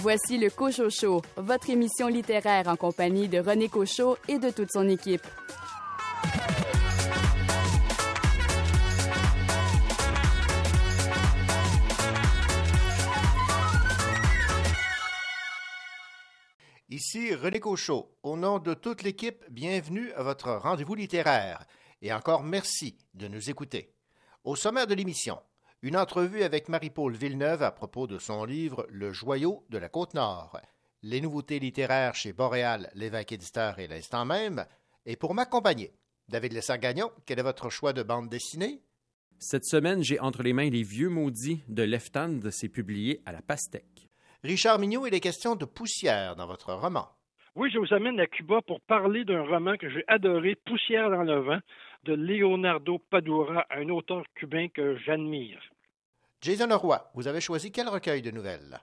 Voici le Cochot Show, votre émission littéraire en compagnie de René Cochot et de toute son équipe. Ici René Cochot. Au nom de toute l'équipe, bienvenue à votre rendez-vous littéraire. Et encore merci de nous écouter. Au sommaire de l'émission, une entrevue avec Marie-Paul Villeneuve à propos de son livre Le joyau de la Côte-Nord, les nouveautés littéraires chez Boréal, l'évêque éditeur et l'instant même. Et pour m'accompagner, David Lessard-Gagnon, quel est votre choix de bande dessinée? Cette semaine, j'ai entre les mains Les Vieux Maudits de Leftan, c'est publié à la Pastèque. Richard Mignot, il est question de poussière dans votre roman. Oui, je vous amène à Cuba pour parler d'un roman que j'ai adoré, Poussière dans le vent, de Leonardo Padura, un auteur cubain que j'admire. Jason Leroy, vous avez choisi quel recueil de nouvelles?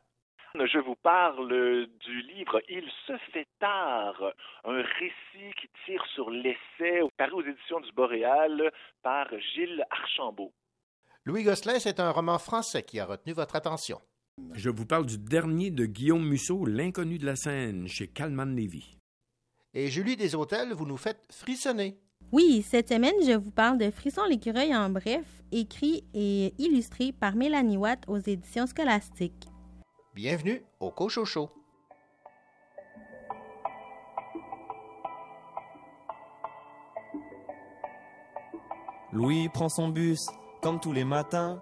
Je vous parle du livre Il se fait tard, un récit qui tire sur l'essai, paru aux éditions du Boréal par Gilles Archambault. Louis Gosselin, c'est un roman français qui a retenu votre attention. Je vous parle du dernier de Guillaume Musso, L'inconnu de la scène, chez Calman Lévy. Et Julie Hôtels, vous nous faites frissonner. Oui, cette semaine, je vous parle de Frisson l'écureuil en bref, écrit et illustré par Mélanie Watt aux éditions scolastiques. Bienvenue au Cochocho. Louis prend son bus, comme tous les matins,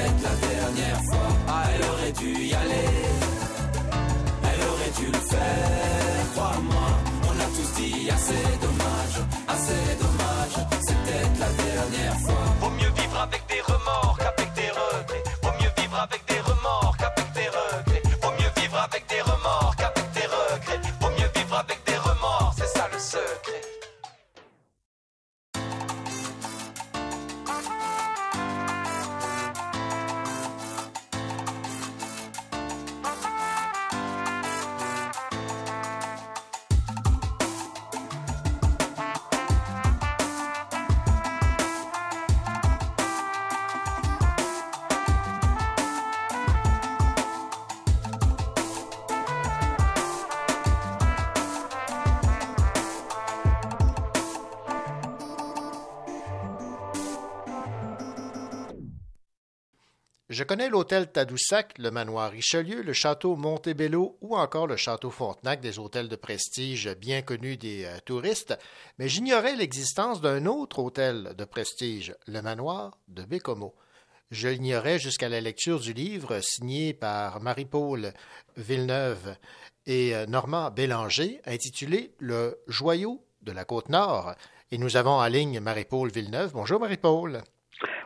Peut-être la dernière fois. Ah, elle aurait dû y aller. Elle aurait dû le faire, crois-moi. On a tous dit assez dommage, assez dommage. C'est peut-être la dernière fois. Je connais l'hôtel Tadoussac, le manoir Richelieu, le château Montebello ou encore le château Frontenac, des hôtels de prestige bien connus des euh, touristes, mais j'ignorais l'existence d'un autre hôtel de prestige, le manoir de Bécomo. Je l'ignorais jusqu'à la lecture du livre signé par Marie-Paul Villeneuve et euh, Normand Bélanger, intitulé Le joyau de la Côte-Nord. Et nous avons en ligne Marie-Paul Villeneuve. Bonjour Marie-Paul.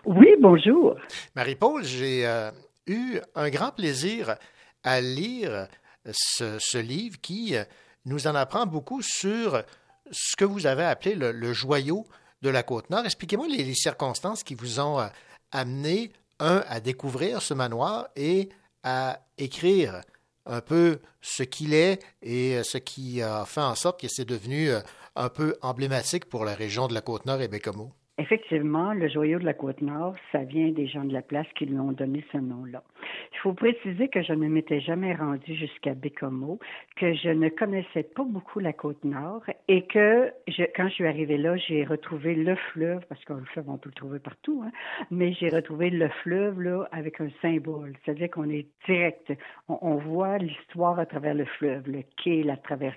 Oui, bonjour. Marie-Paul, j'ai euh, eu un grand plaisir à lire ce, livre qui euh, nous en apprend beaucoup sur ce que vous avez appelé le, joyau de la Côte-Nord. Expliquez-moi les, circonstances qui vous ont euh, amené, un, à découvrir ce manoir et à écrire un peu ce qu'il est et ce qui a fait en sorte que c'est devenu un peu emblématique pour la région de la Côte-Nord et Bécomo. Effectivement, le joyau de la Côte-Nord, ça vient des gens de la place qui lui ont donné ce nom-là. Il faut préciser que je ne m'étais jamais rendue jusqu'à Bécomo, que je ne connaissais pas beaucoup la Côte-Nord et que je, quand je suis arrivée là, j'ai retrouvé le fleuve, parce le fleuve, on peut le trouver partout, hein, mais j'ai retrouvé le fleuve là avec un symbole. C'est-à-dire qu'on est direct. On, voit l'histoire à travers le fleuve, le quai, la traversée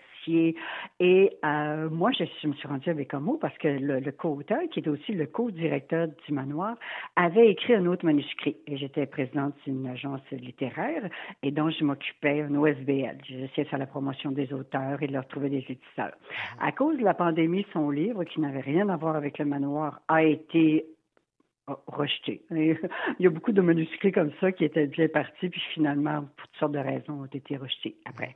et euh, moi, je, me suis rendue à Bécomo parce que le, co-auteur, qui est aussi le co-directeur du manoir, avait écrit un autre manuscrit. Et j'étais présidente d'une agence littéraire et donc je m'occupais d'un OSBL. J'essayais de faire la promotion des auteurs et de leur trouver des éditeurs. À cause de la pandémie, son livre, qui n'avait rien à voir avec le manoir, a été rejeté. Il y a beaucoup de manuscrits comme ça qui étaient bien partis, puis finalement, pour toutes sortes de raisons, ont été rejetés après.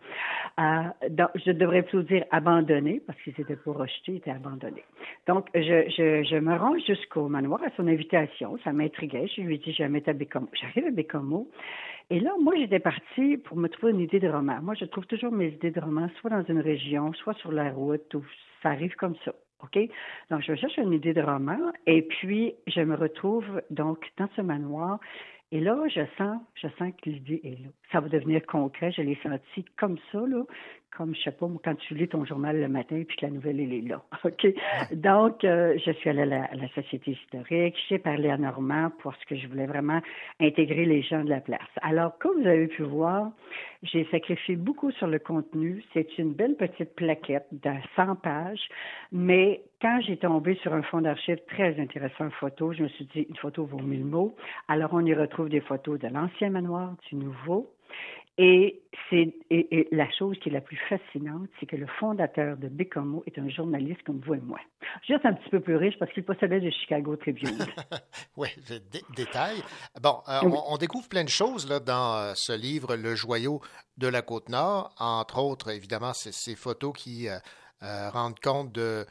Euh, donc, je devrais plutôt dire abandonnés, parce qu'ils n'étaient pas rejetés, ils étaient abandonnés. Donc, je, je, je me rends jusqu'au manoir à son invitation. Ça m'intriguait. Je lui ai dit, vais à Bécomo. J'arrive à Bécomo. Et là, moi, j'étais partie pour me trouver une idée de roman. Moi, je trouve toujours mes idées de roman soit dans une région, soit sur la route, ou ça arrive comme ça. OK? Donc, je cherche une idée de roman et puis je me retrouve donc dans ce manoir. Et là, je sens, je sens que l'idée est là. Ça va devenir concret. Je l'ai senti comme ça, là, comme, je sais pas, quand tu lis ton journal le matin et puis que la nouvelle, elle est là. OK? Donc, euh, je suis allée à la, Société historique. J'ai parlé à Normand parce que je voulais vraiment intégrer les gens de la place. Alors, comme vous avez pu voir, j'ai sacrifié beaucoup sur le contenu. C'est une belle petite plaquette de 100 pages, mais quand j'ai tombé sur un fond d'archives très intéressant photo, je me suis dit, une photo vaut mille mots. Alors, on y retrouve des photos de l'ancien manoir, du nouveau, et, c'est, et, la chose qui est la plus fascinante, c'est que le fondateur de Bécomo est un journaliste comme vous et moi. Juste un petit peu plus riche parce qu'il possédait le Chicago Tribune. oui, détail. Bon, euh, on, découvre plein de choses là, dans euh, ce livre, Le joyau de la Côte-Nord. Entre autres, évidemment, c'est ces photos qui euh, rendent compte de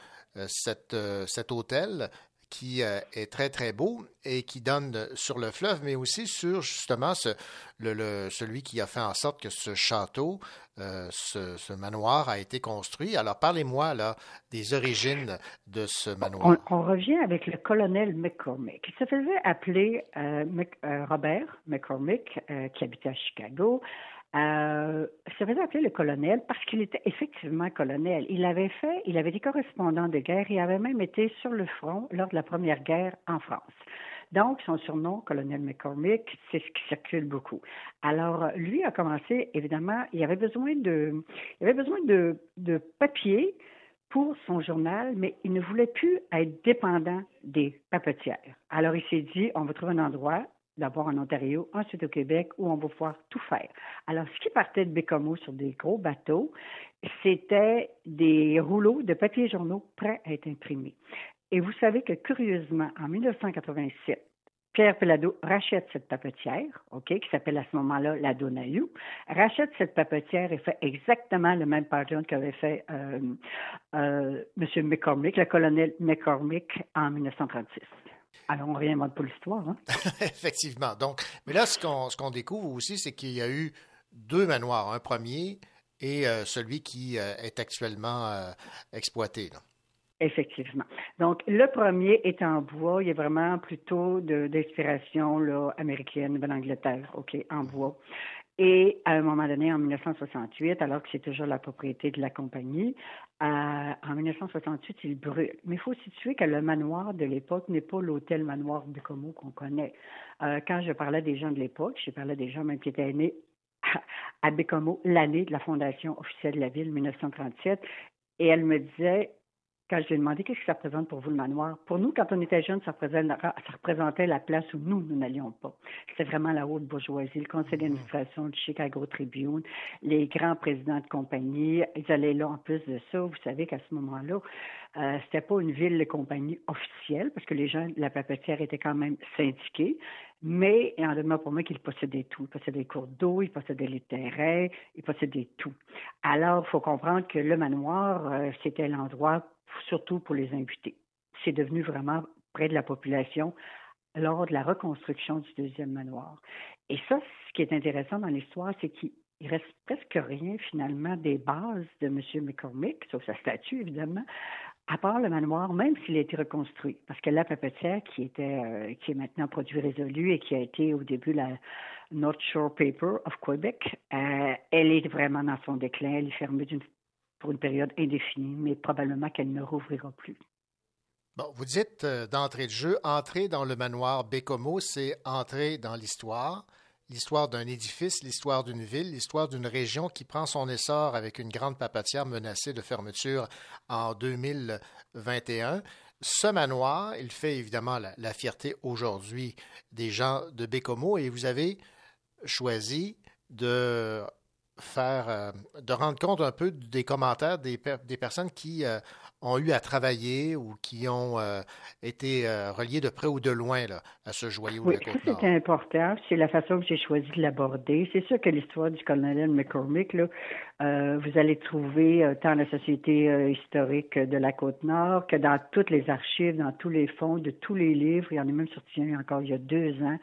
cette, cet hôtel qui euh, est très, très beau et qui donne sur le fleuve, mais aussi sur justement ce, le, celui qui a fait en sorte que ce château, euh, ce, manoir a été construit. Alors, parlez-moi là des origines de ce manoir. On, revient avec le colonel McCormick. Il se faisait appeler euh, Robert McCormick, qui habitait à Chicago. Euh, se faisait appeler le colonel parce qu'il était effectivement colonel. Il avait fait, il avait été correspondant de guerre, il avait même été sur le front lors de la première guerre en France. Donc, son surnom, colonel McCormick, c'est ce qui circule beaucoup. Alors, lui a commencé, évidemment, il avait besoin de, il avait besoin de, de papier pour son journal, mais il ne voulait plus être dépendant des papetières. Alors, il s'est dit, on va trouver un endroit d'abord en Ontario, ensuite au Québec, où on va pouvoir tout faire. Alors, ce qui partait de Bécomo sur des gros bateaux, c'était des rouleaux de papier journaux prêts à être imprimés. Et vous savez que, curieusement, en 1987, Pierre Pelado rachète cette papetière, OK, qui s'appelle à ce moment-là la Donayou, rachète cette papetière et fait exactement le même pattern qu'avait fait euh, euh, M. McCormick, le colonel McCormick, en 1936. Alors, on réinvente pas l'histoire. Hein? Effectivement. Donc, mais là, ce qu'on découvre aussi, c'est qu'il y a eu deux manoirs. Un premier et euh, celui qui euh, est actuellement euh, exploité. Effectivement. Donc, le premier est en bois. Il est vraiment plutôt d'inspiration américaine, de l'Angleterre, OK, en bois. Et à un moment donné, en 1968, alors que c'est toujours la propriété de la compagnie, euh, en 1968, il brûle. Mais il faut situer que le manoir de l'époque n'est pas l'hôtel manoir de Como qu'on connaît. Euh, quand je parlais des gens de l'époque, je parlais des gens même qui étaient nés à Bécomo l'année de la fondation officielle de la ville, 1937, et elle me disait, quand je lui ai demandé qu'est-ce que ça représente pour vous le manoir, pour nous, quand on était jeunes, ça représentait, la place où nous, nous n'allions pas. C'était vraiment la haute bourgeoisie, le conseil mm-hmm. d'administration du Chicago Tribune, les grands présidents de compagnie, ils allaient là en plus de ça. Vous savez qu'à ce moment-là, euh, c'était pas une ville de compagnie officielle, parce que les gens de la papetière étaient quand même syndiqués, mais il en demeure pour moi qu'ils possédaient tout. Ils possédaient des cours d'eau, ils possédaient les terrains, ils possédaient tout. Alors, il faut comprendre que le manoir, euh, c'était l'endroit surtout pour les invités. C'est devenu vraiment près de la population lors de la reconstruction du deuxième manoir. Et ça, ce qui est intéressant dans l'histoire, c'est qu'il reste presque rien finalement des bases de M. McCormick, sauf sa statue évidemment, à part le manoir, même s'il a été reconstruit. Parce que la papetière, qui, euh, est maintenant produit résolu et qui a été au début la North Shore Paper of Quebec, euh, elle est vraiment dans son déclin. Elle est fermée pour une période indéfinie, mais probablement qu'elle ne rouvrira plus. Bon, vous dites euh, d'entrée de jeu, entrer dans le manoir Bécomo, c'est entrer dans l'histoire l'histoire d'un édifice, l'histoire d'une ville, l'histoire d'une région qui prend son essor avec une grande papetière menacée de fermeture en 2021. Ce manoir, il fait évidemment la, fierté aujourd'hui des gens de Bécomo et vous avez choisi de faire, euh, de rendre compte un peu des commentaires des, des personnes qui euh, ont eu à travailler ou qui ont euh, été euh, reliés de près ou de loin là, à ce joyau oui, de la côte c'est important. C'est la façon que j'ai choisi de l'aborder. C'est sûr que l'histoire du colonel McCormick, là, euh, vous allez trouver tant la Société historique de la Côte-Nord que dans toutes les archives, dans tous les fonds, de tous les livres. Il y en a même sorti un encore il y a deux ans.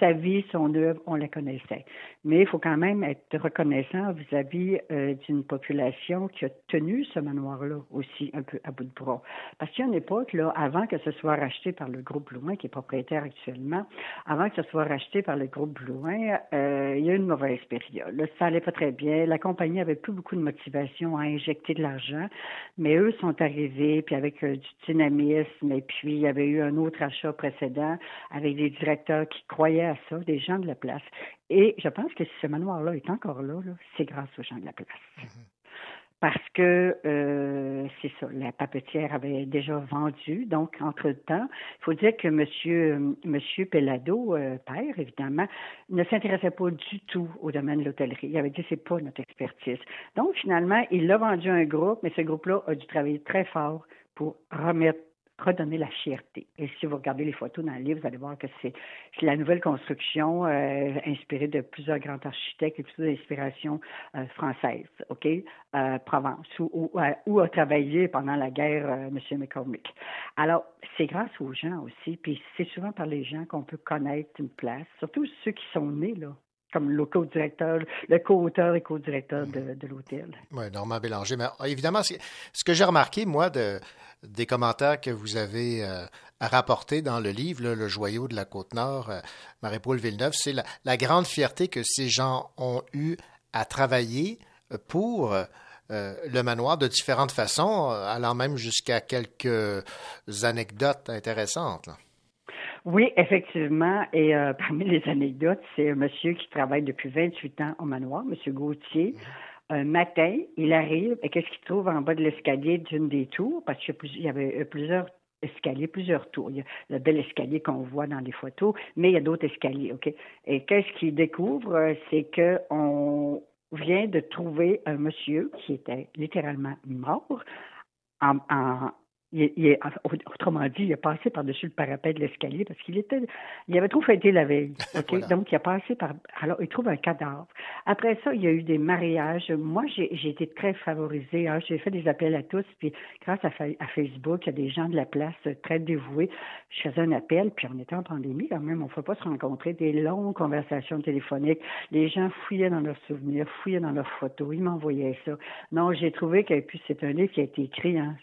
Sa vie, son œuvre, on la connaissait. Mais il faut quand même être reconnaissant vis-à-vis d'une population qui a tenu ce manoir-là aussi un à bout de bras. Parce qu'il y a une époque, là, avant que ce soit racheté par le groupe Blouin, qui est propriétaire actuellement, avant que ce soit racheté par le groupe Blouin, il y a eu une mauvaise période. ça allait pas très bien. La compagnie avait plus beaucoup de motivation à injecter de l'argent, mais eux sont arrivés, puis avec euh, du dynamisme, et puis il y avait eu un autre achat précédent avec des directeurs qui croyaient à ça, des gens de la place. Et je pense que si ce manoir-là est encore là, c'est grâce aux gens de la place. Mm-hmm parce que euh, c'est ça, la papetière avait déjà vendu. Donc, entre-temps, il faut dire que Monsieur, Monsieur Pellado, euh, père, évidemment, ne s'intéressait pas du tout au domaine de l'hôtellerie. Il avait dit c'est pas notre expertise. Donc, finalement, il a vendu un groupe, mais ce groupe-là a dû travailler très fort pour remettre redonner la fierté. Et si vous regardez les photos dans le livre, vous allez voir que c'est la nouvelle construction euh, inspirée de plusieurs grands architectes et plusieurs inspirations euh, françaises, OK, euh, Provence, où, où, a travaillé pendant la guerre M. McCormick. Alors, c'est grâce aux gens aussi, puis c'est souvent par les gens qu'on peut connaître une place, surtout ceux qui sont nés là comme le co-directeur, le co-auteur et co-directeur de, de l'hôtel. Oui, Normand Bélanger. Mais évidemment, ce que j'ai remarqué, moi, de, des commentaires que vous avez euh, rapportés dans le livre, Le joyau de la Côte-Nord, euh, Marie-Paul Villeneuve, c'est la, grande fierté que ces gens ont eu à travailler pour euh, le manoir de différentes façons, allant même jusqu'à quelques anecdotes intéressantes. Oui, effectivement. Et parmi les anecdotes, c'est un monsieur qui travaille depuis 28 ans au manoir, monsieur Gauthier. Un matin, il arrive et qu'est-ce qu'il trouve en bas de l'escalier d'une des tours? Parce qu'il y avait plusieurs escaliers, plusieurs tours. Il y a le bel escalier qu'on voit dans les photos, mais il y a d'autres escaliers, OK? Et qu'est-ce qu'il découvre? C'est qu'on vient de trouver un monsieur qui était littéralement mort en, il, autrement dit, il a passé par-dessus le parapet de l'escalier parce qu'il était, il avait trop fêté la veille. Donc, il a passé par. Alors, il trouve un cadavre. Après ça, il y a eu des mariages. Moi, j'ai été très favorisée. Hein. J'ai fait des appels à tous. Puis, grâce à, Facebook, il y a des gens de la place très dévoués. Je faisais un appel. Puis, on était en pandémie quand même. On ne peut pas se rencontrer. Des longues conversations téléphoniques. Les gens fouillaient dans leurs souvenirs, fouillaient dans leurs photos. Ils m'envoyaient ça. Non, j'ai trouvé que puis c'est un livre qui a été écrit hein,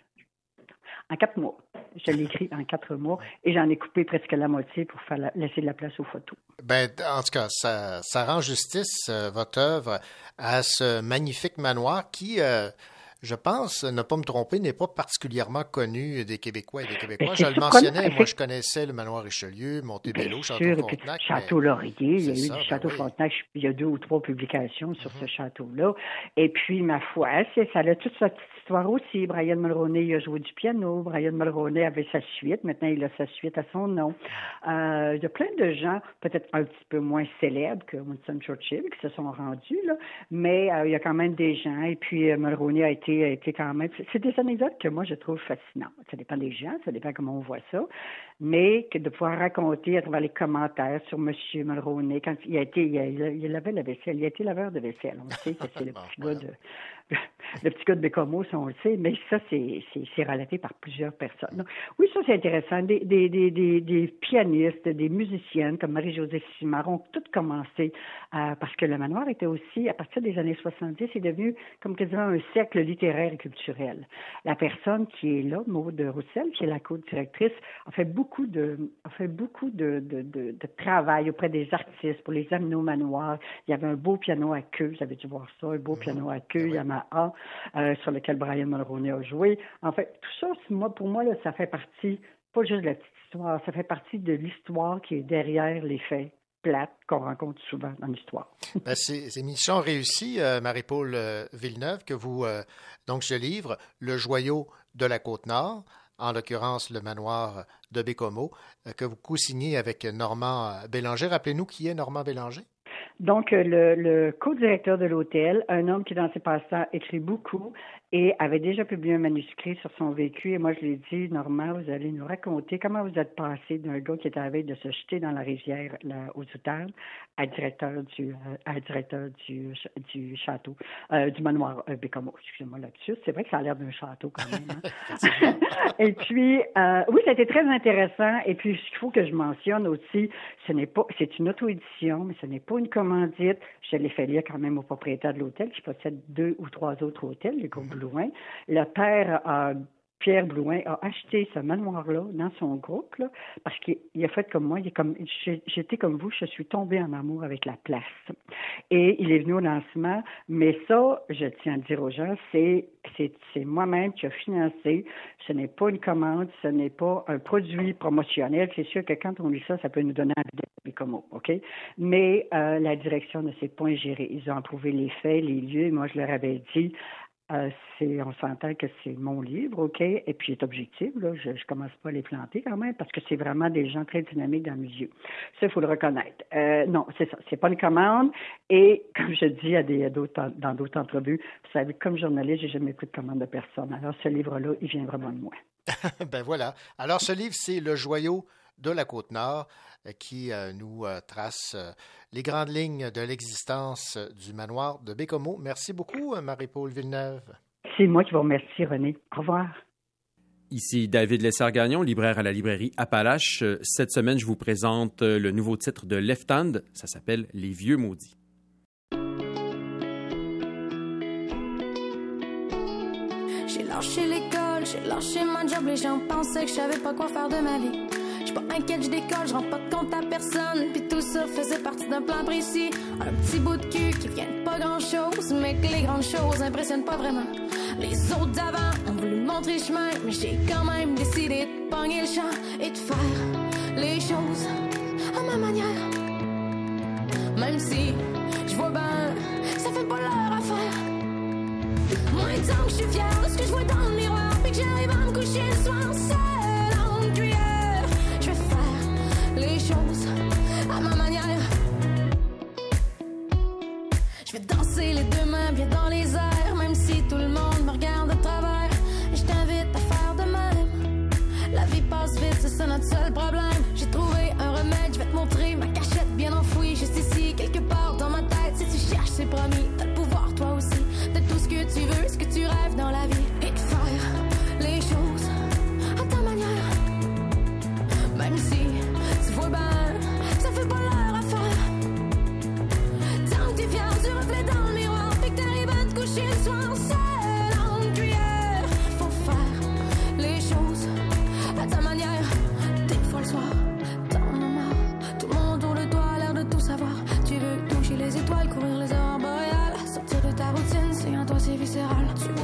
en quatre mois. je l'ai écrit en quatre mois et j'en ai coupé presque la moitié pour faire la- laisser de la place aux photos. Ben, en tout cas, ça, ça rend justice, euh, votre œuvre, à ce magnifique manoir qui, euh, je pense, ne pas me tromper, n'est pas particulièrement connu des Québécois et des Québécois. Ben, Je c'est le mentionnais, moi, je connaissais le manoir Richelieu, Montebello, Bien Château sûr, et puis Frontenac. Château mais- Laurier, il y a eu ça, du ben Château oui. Frontenac, il y a deux ou trois publications sur ce château-là. Et puis, ma foi, ça a toute sa petite histoire aussi. Brian Mulroney, il a joué du piano. Brian Mulroney avait sa suite. Maintenant, il a sa suite à son nom. Euh, il y a plein de gens, peut-être un petit peu moins célèbres que Winston Churchill, qui se sont rendus, là. Mais euh, il y a quand même des gens. Et puis, euh, Mulroney a été, a été quand même... C'est des anecdotes que moi, je trouve fascinantes. Ça dépend des gens, ça dépend comment on voit ça. Mais que de pouvoir raconter à travers les commentaires sur M. Mulroney, quand il a été, il, a- il a- il lavait la vaisselle, il a été laveur de vaisselle. On sait que c'est le petit gars de, le petit gars de Bécomo, ça on le sait, mais ça, c'est, relaté par plusieurs personnes. Donc, oui, ça, c'est intéressant. Des, des, des, des, pianistes, des musiciennes comme Marie-Josée Simard ont toutes commencé euh, parce que le manoir était aussi, à partir des années 70, c'est devenu comme quasiment un cercle littéraire et culturel. La personne qui est là, Maude Roussel, qui est la co-directrice, a fait beaucoup de, a fait beaucoup de, de, de, de travail auprès des artistes pour les amener au manoir. Il y avait un beau piano à queue, vous avez dû voir ça, un beau piano à queue Euh, sur lequel Brian Mulroney a joué. En fait, tout ça, moi, pour moi, ça fait partie, pas juste de la petite histoire, ça fait partie de l'histoire qui est derrière les faits plates qu'on rencontre souvent dans l'histoire. Ben, c'est une mission euh, Marie-Paul euh, Villeneuve, que vous, donc, ce livre, Le joyau de la Côte-Nord, en l'occurrence le manoir de Bécomo, que vous co-signez avec Normand Bélanger. Rappelez-nous qui est Normand Bélanger? Donc, euh, le, le co-directeur de l'hôtel, un homme qui, dans ses passe-temps, écrit beaucoup et avait déjà publié un manuscrit sur son vécu. Et moi, je lui ai dit, Normand, vous allez nous raconter comment vous êtes passé d'un gars qui était à la veille de se jeter dans la rivière là, aux Outardes à directeur du, euh, à directeur du, du château, euh, du manoir euh, Bécomo. Excusez-moi là-dessus. C'est vrai que ça a l'air d'un château quand même. hein. et puis, euh, oui, été très intéressant. Et puis, ce qu'il faut que je mentionne aussi, ce n'est pas, c'est une auto-édition, mais ce n'est pas une commandite. Je l'ai fait lire quand même au propriétaire de l'hôtel, qui possède deux ou trois autres hôtels, les groupes Le père a Pierre Blouin a acheté ce manoir-là dans son groupe, là, parce qu'il il a fait comme moi, il est comme j'étais comme vous, je suis tombée en amour avec la place. Et il est venu au lancement, mais ça, je tiens à dire aux gens, c'est c'est moi-même qui a financé. Ce n'est pas une commande, ce n'est pas un produit promotionnel. C'est sûr que quand on lit ça, ça peut nous donner d'être comme OK? Mais euh, la direction ne s'est pas ingérée. Ils ont approuvé les faits, les lieux. Moi, je leur avais dit, euh, c'est, on s'entend que c'est mon livre, OK? Et puis, est objectif, là. Je, je commence pas à les planter quand même parce que c'est vraiment des gens très dynamiques dans le milieu. Ça, il faut le reconnaître. Euh, non, c'est ça. C'est pas une commande. Et comme je dis à des, dans d'autres entrevues, vous savez, comme journaliste, j'ai jamais pris de commande de personne. Alors, ce livre-là, il vient vraiment de moi. ben voilà. Alors, ce livre, c'est Le joyau de la Côte-Nord euh, qui euh, nous euh, trace les grandes lignes de l'existence du manoir de Bécomo. Merci beaucoup, Marie-Paul Villeneuve. C'est moi qui vous remercie, René. Au revoir. Ici David Lessard-Gagnon, libraire à la librairie Appalache. Cette semaine, je vous présente le nouveau titre de Left Hand. Ça s'appelle Les Vieux Maudits. J'ai lâché l'école, j'ai lâché ma job, les gens pensaient que je savais pas quoi faire de ma vie. J'suis pas inquiète, je décolle, je rends pas compte à personne. Puis tout ça faisait partie d'un plan précis. Un petit bout de cul qui vient de pas grand chose, mais que les grandes choses impressionnent pas vraiment. Les autres d'avant ont voulu montrer chemin, mais j'ai quand même décidé de pogner le champ et de faire les choses à ma manière. Même si je vois ben, ça fait pas leur affaire. Moi, tant que je suis fière de ce que je vois dans le miroir, puis que j'arrive à me coucher le soir seule en cuillère, à ma manière. Je vais danser les deux mains bien dans les airs, même si tout le monde me regarde de travers. Je t'invite à faire de même. La vie passe vite, c'est ça notre seul problème. J'ai trouvé un remède, je vais te montrer ma cachette bien enfouie, juste ici, quelque part dans ma tête. Si tu cherches, c'est promis, t'as le pouvoir toi aussi. De tout ce que tu veux, ce que tu rêves dans la vie. parle. Tu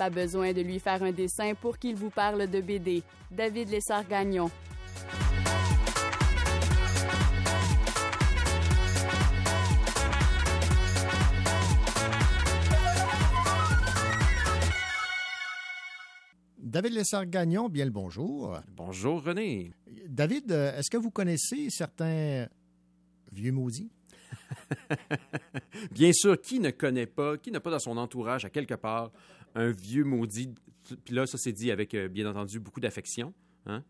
Pas besoin de lui faire un dessin pour qu'il vous parle de BD. David Lessard-Gagnon. David Lessard-Gagnon, bien le bonjour. Bonjour René. David, euh, est-ce que vous connaissez certains vieux maudits? Bien sûr, qui ne connaît pas, qui n'a pas dans son entourage, à quelque part, un vieux maudit. Puis là, ça s'est dit avec, euh, bien entendu, beaucoup d'affection. hein.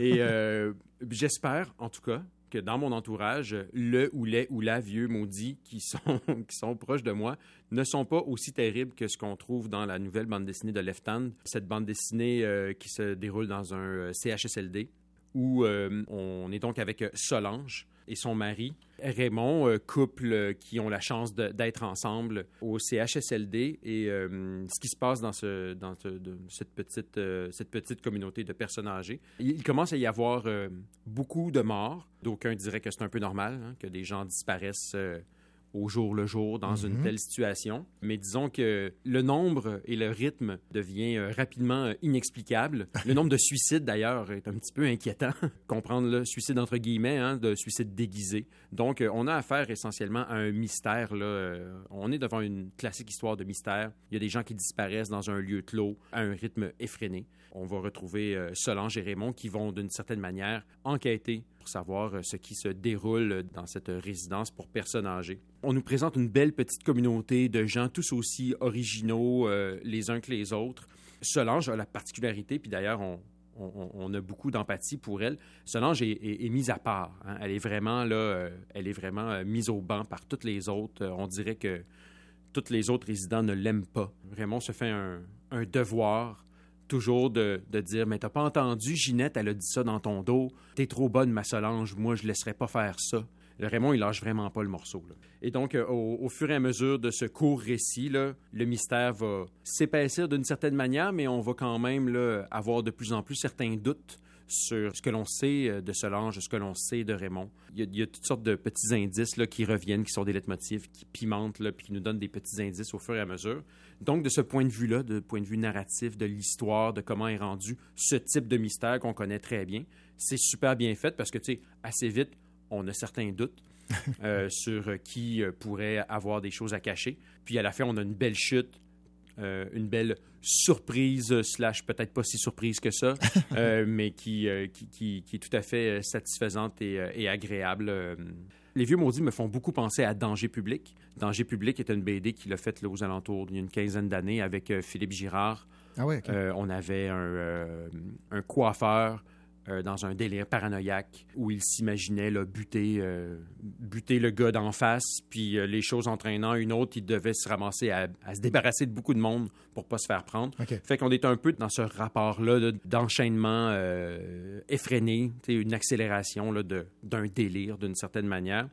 Et euh, j'espère, en tout cas, que dans mon entourage, le ou les ou la vieux maudits qui sont, qui sont proches de moi ne sont pas aussi terribles que ce qu'on trouve dans la nouvelle bande dessinée de Left Hand. Cette bande dessinée euh, qui se déroule dans un CHSLD où on est donc avec Solange et son mari, Raymond, euh, couple euh, qui ont la chance d'être ensemble au CHSLD. Et euh, ce qui se passe dans, cette, petite, cette petite communauté de personnes âgées, il, commence à y avoir beaucoup de morts. D'aucuns diraient que c'est un peu normal, hein, que des gens disparaissent au jour le jour dans une Mhm. telle situation. Mais disons que le nombre et le rythme devient euh, rapidement euh, inexplicable. Le nombre de suicides, d'ailleurs, est un petit peu inquiétant. Comprendre le suicide entre guillemets, hein, de suicide déguisé. Donc, euh, on a affaire essentiellement à un mystère. Là. On est devant une classique histoire de mystère. Il y a des gens qui disparaissent dans un lieu clos à un rythme effréné. On va retrouver euh, Solange et Raymond qui vont, d'une certaine manière, enquêter pour savoir euh, ce qui se déroule dans cette résidence pour personnes âgées. On nous présente une belle petite communauté de gens tous aussi originaux euh, les uns que les autres. Solange a la particularité, puis d'ailleurs, on, on- a beaucoup d'empathie pour elle. Solange est, mise à part. hein. Elle est vraiment là, elle est vraiment mise au banc par toutes les autres. On dirait que tous les autres résidents ne l'aiment pas. Raymond se fait un devoir toujours de, de dire mais t'as pas entendu Ginette elle a dit ça dans ton dos t'es trop bonne ma Solange moi je laisserai pas faire ça Raymond il lâche vraiment pas le morceau là. et donc euh, au, fur et à mesure de ce court récit le mystère va s'épaissir d'une certaine manière mais on va quand même là, avoir de plus en plus certains doutes sur ce que l'on sait euh, de Solange, ce que l'on sait de Raymond. Il y, a, il y a toutes sortes de petits indices là, qui reviennent, qui sont des leitmotifs, qui pimentent, là, puis qui nous donnent des petits indices au fur et à mesure. Donc, de ce point de vue-là, de point de vue narratif, de l'histoire, de comment est rendu ce type de mystère qu'on connaît très bien, c'est super bien fait parce que, tu sais, assez vite, on a certains doutes euh, sur qui euh, pourrait avoir des choses à cacher. Puis à la fin, on a une belle chute euh, une belle surprise, euh, slash peut-être pas si surprise que ça, euh, mais qui, qui, qui- qui est tout à fait satisfaisante et, et agréable. Les Vieux Maudits me font beaucoup penser à Danger Public. Danger Public est une BD qu'il a faite là, aux alentours d'une quinzaine d'années avec euh, Philippe Girard. Ah ouais. Euh, on avait un, euh, un coiffeur euh, dans un délire paranoïaque où il s'imaginait buter, euh, buter le gars d'en face, puis euh, les choses entraînant une autre, il devait se ramasser à, à se débarrasser de beaucoup de monde pour pas se faire prendre. Fait qu'on est un peu dans ce rapport-là là, d'enchaînement effréné, une accélération d'un délire d'une certaine manière.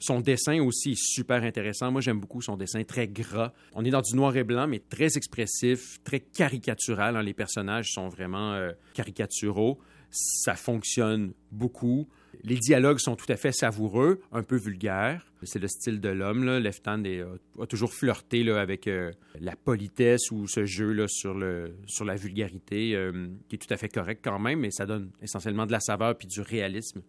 Son dessin aussi est super intéressant. Moi, j'aime beaucoup son dessin très gras. On est dans du noir et blanc, mais très expressif, très caricatural. hein. Les personnages sont vraiment euh, caricaturaux. Ça fonctionne beaucoup. Les dialogues sont tout à fait savoureux, un peu vulgaires. C'est le style de l'homme. Left Hand est- a, toujours flirté avec euh, la politesse ou ce jeu sur, la vulgarité, euh, qui est tout à fait correct quand même, mais ça donne essentiellement de la saveur puis du réalisme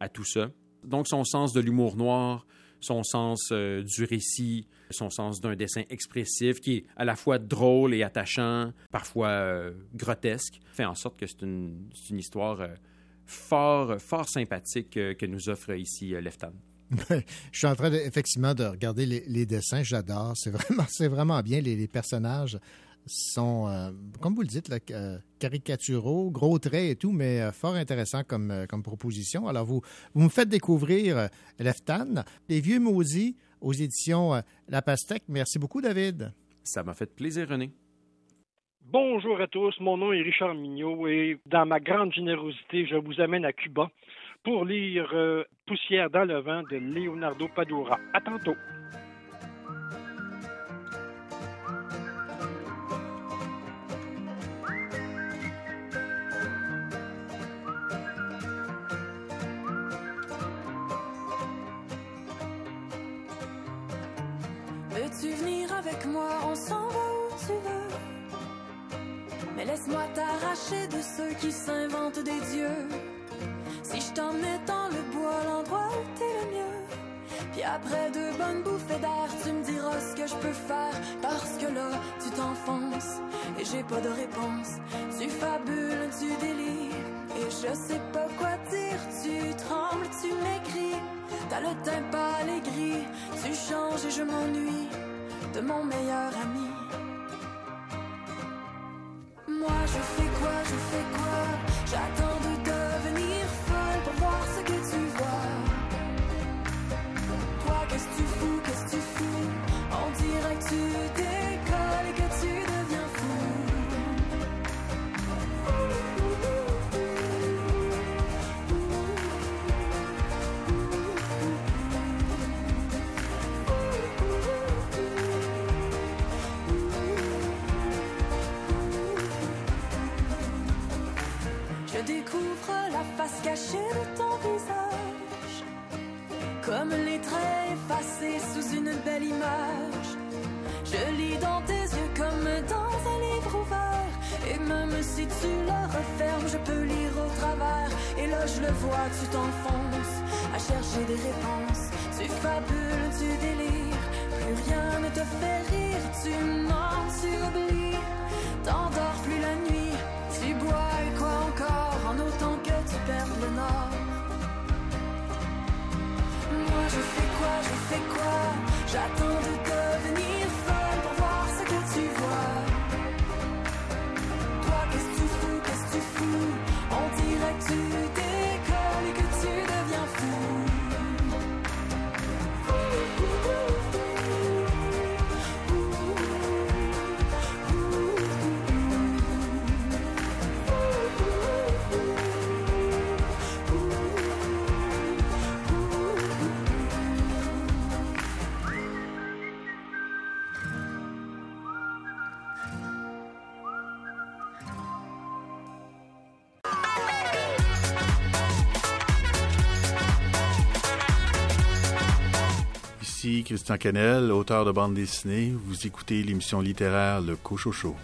à tout ça. Donc, son sens de l'humour noir, son sens euh, du récit, son sens d'un dessin expressif qui est à la fois drôle et attachant, parfois euh, grotesque, fait en sorte que c'est une, histoire euh, fort, fort sympathique euh, que nous offre ici Left Hand. Je suis en train effectivement de regarder les, dessins. J'adore. C'est vraiment, c'est vraiment bien. Les, personnages sont, comme vous le dites, caricaturaux, gros traits et tout, mais fort intéressant comme, comme proposition. Alors, vous, vous me faites découvrir Left Hand, Les Vieux Maudits aux éditions euh, La Pastèque. Merci beaucoup, David. Ça m'a fait plaisir, René. Bonjour à tous, mon nom est Richard Mignot et dans ma grande générosité, je vous amène à Cuba pour lire euh, Poussière dans le vent de Leonardo Padura. À tantôt. Avec moi? On s'en va où tu veux. Mais laisse-moi t'arracher de ceux qui s'inventent des dieux. Si je t'emmenais dans le bois, l'endroit où t'es le mieux. Puis après deux bonnes bouffées d'air, tu me diras ce que je peux faire. Parce que là, tu t'enfonces et j'ai pas de réponse. Tu fabules, tu délires et je sais pas quoi dire. Tu trembles, tu m'écris. T'as le teint pâle et gris. Tu changes et je m'ennuie de mon meilleur ami. Moi je fais quoi, je fais quoi? J'attends de Comme les traits effacés sous une belle image. Je lis dans tes yeux comme dans un livre ouvert. Et même si tu le refermes, je peux lire au travers. Et là, je le vois, tu t'enfonces à chercher des réponses. Tu fabules, tu délires. Plus rien ne te fait rire. Tu mens, tu oublies. T'endors plus la nuit. Tu bois et quoi encore en autant que tu perds le nord. Je fais quoi, je fais quoi? J'attends de devenir folle pour voir ce que tu vois. Toi qu'est-ce que tu fous, qu'est-ce que tu fous? On dirait que tu décolles Christian Canel, auteur de bande dessinée. Vous écoutez l'émission littéraire Le Cochocho.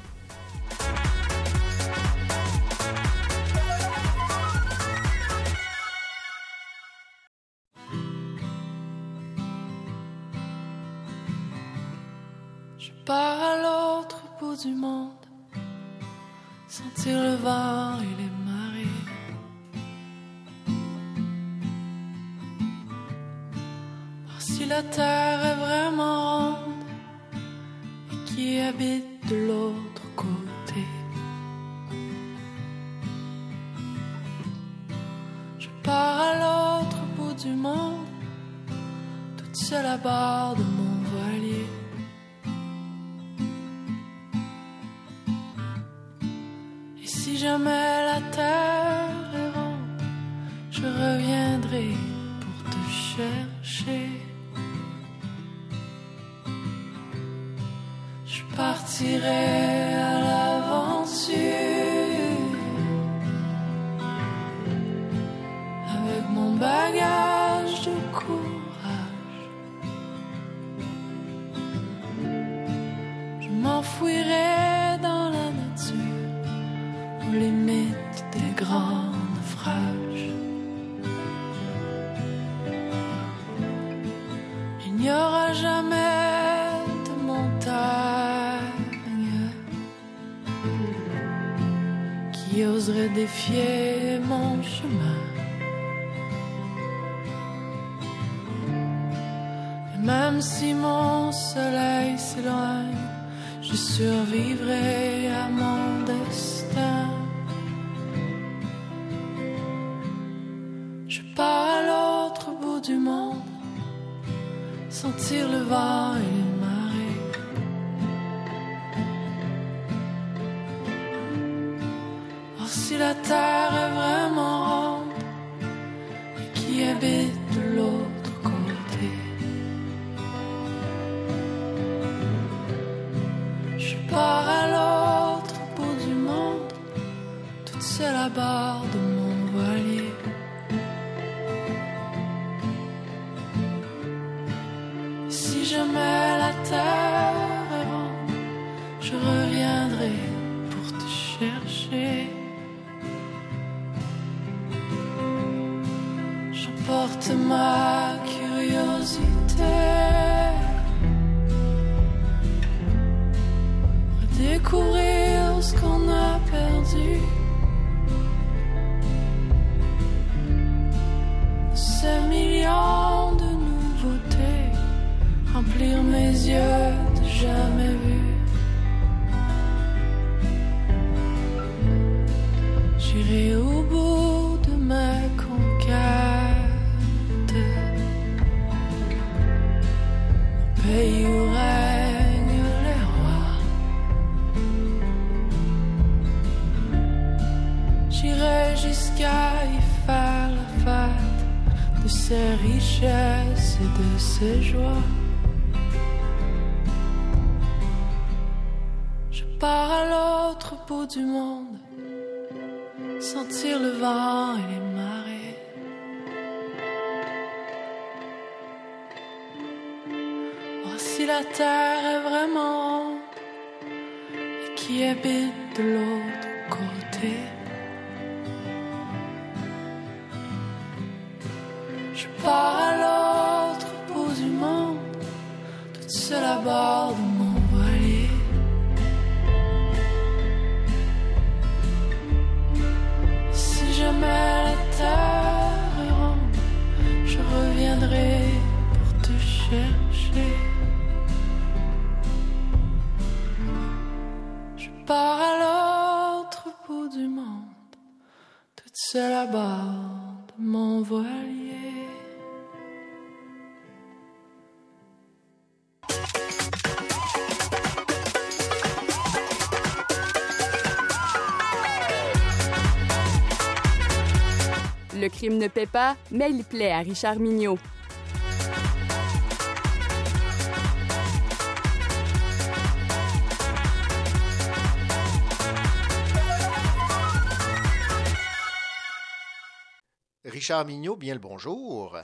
De ses richesses et de ses joies. Je pars à l'autre bout du monde sentir le vent et les marées. Voir si la terre est vraiment et qui habite de l'autre côté. Je pars à l'autre bout du monde, toute seule à bord de mon voilier. Si jamais la terre je reviendrai pour te chercher. Je pars à l'autre bout du monde, toute seule à bord de mon voilier. Le crime ne paie pas, mais il plaît à Richard Mignot. Richard Mignot, bien le bonjour.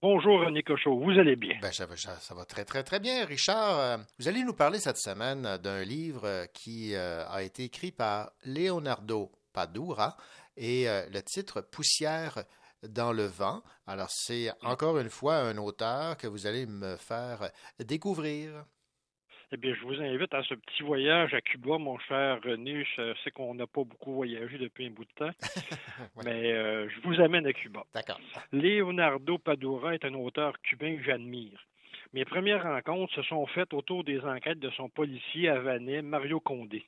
Bonjour René Cochot, vous allez bien? Ben, ça, va, ça va très, très, très bien. Richard, euh, vous allez nous parler cette semaine d'un livre qui euh, a été écrit par Leonardo Padura et euh, le titre Poussière dans le vent. Alors, c'est encore une fois un auteur que vous allez me faire découvrir. Eh bien, je vous invite à ce petit voyage à Cuba, mon cher René. Je sais qu'on n'a pas beaucoup voyagé depuis un bout de temps, mais euh, je vous amène à Cuba. D'accord. Leonardo Padura est un auteur cubain que j'admire. Mes premières rencontres se sont faites autour des enquêtes de son policier havanais, Mario Condé.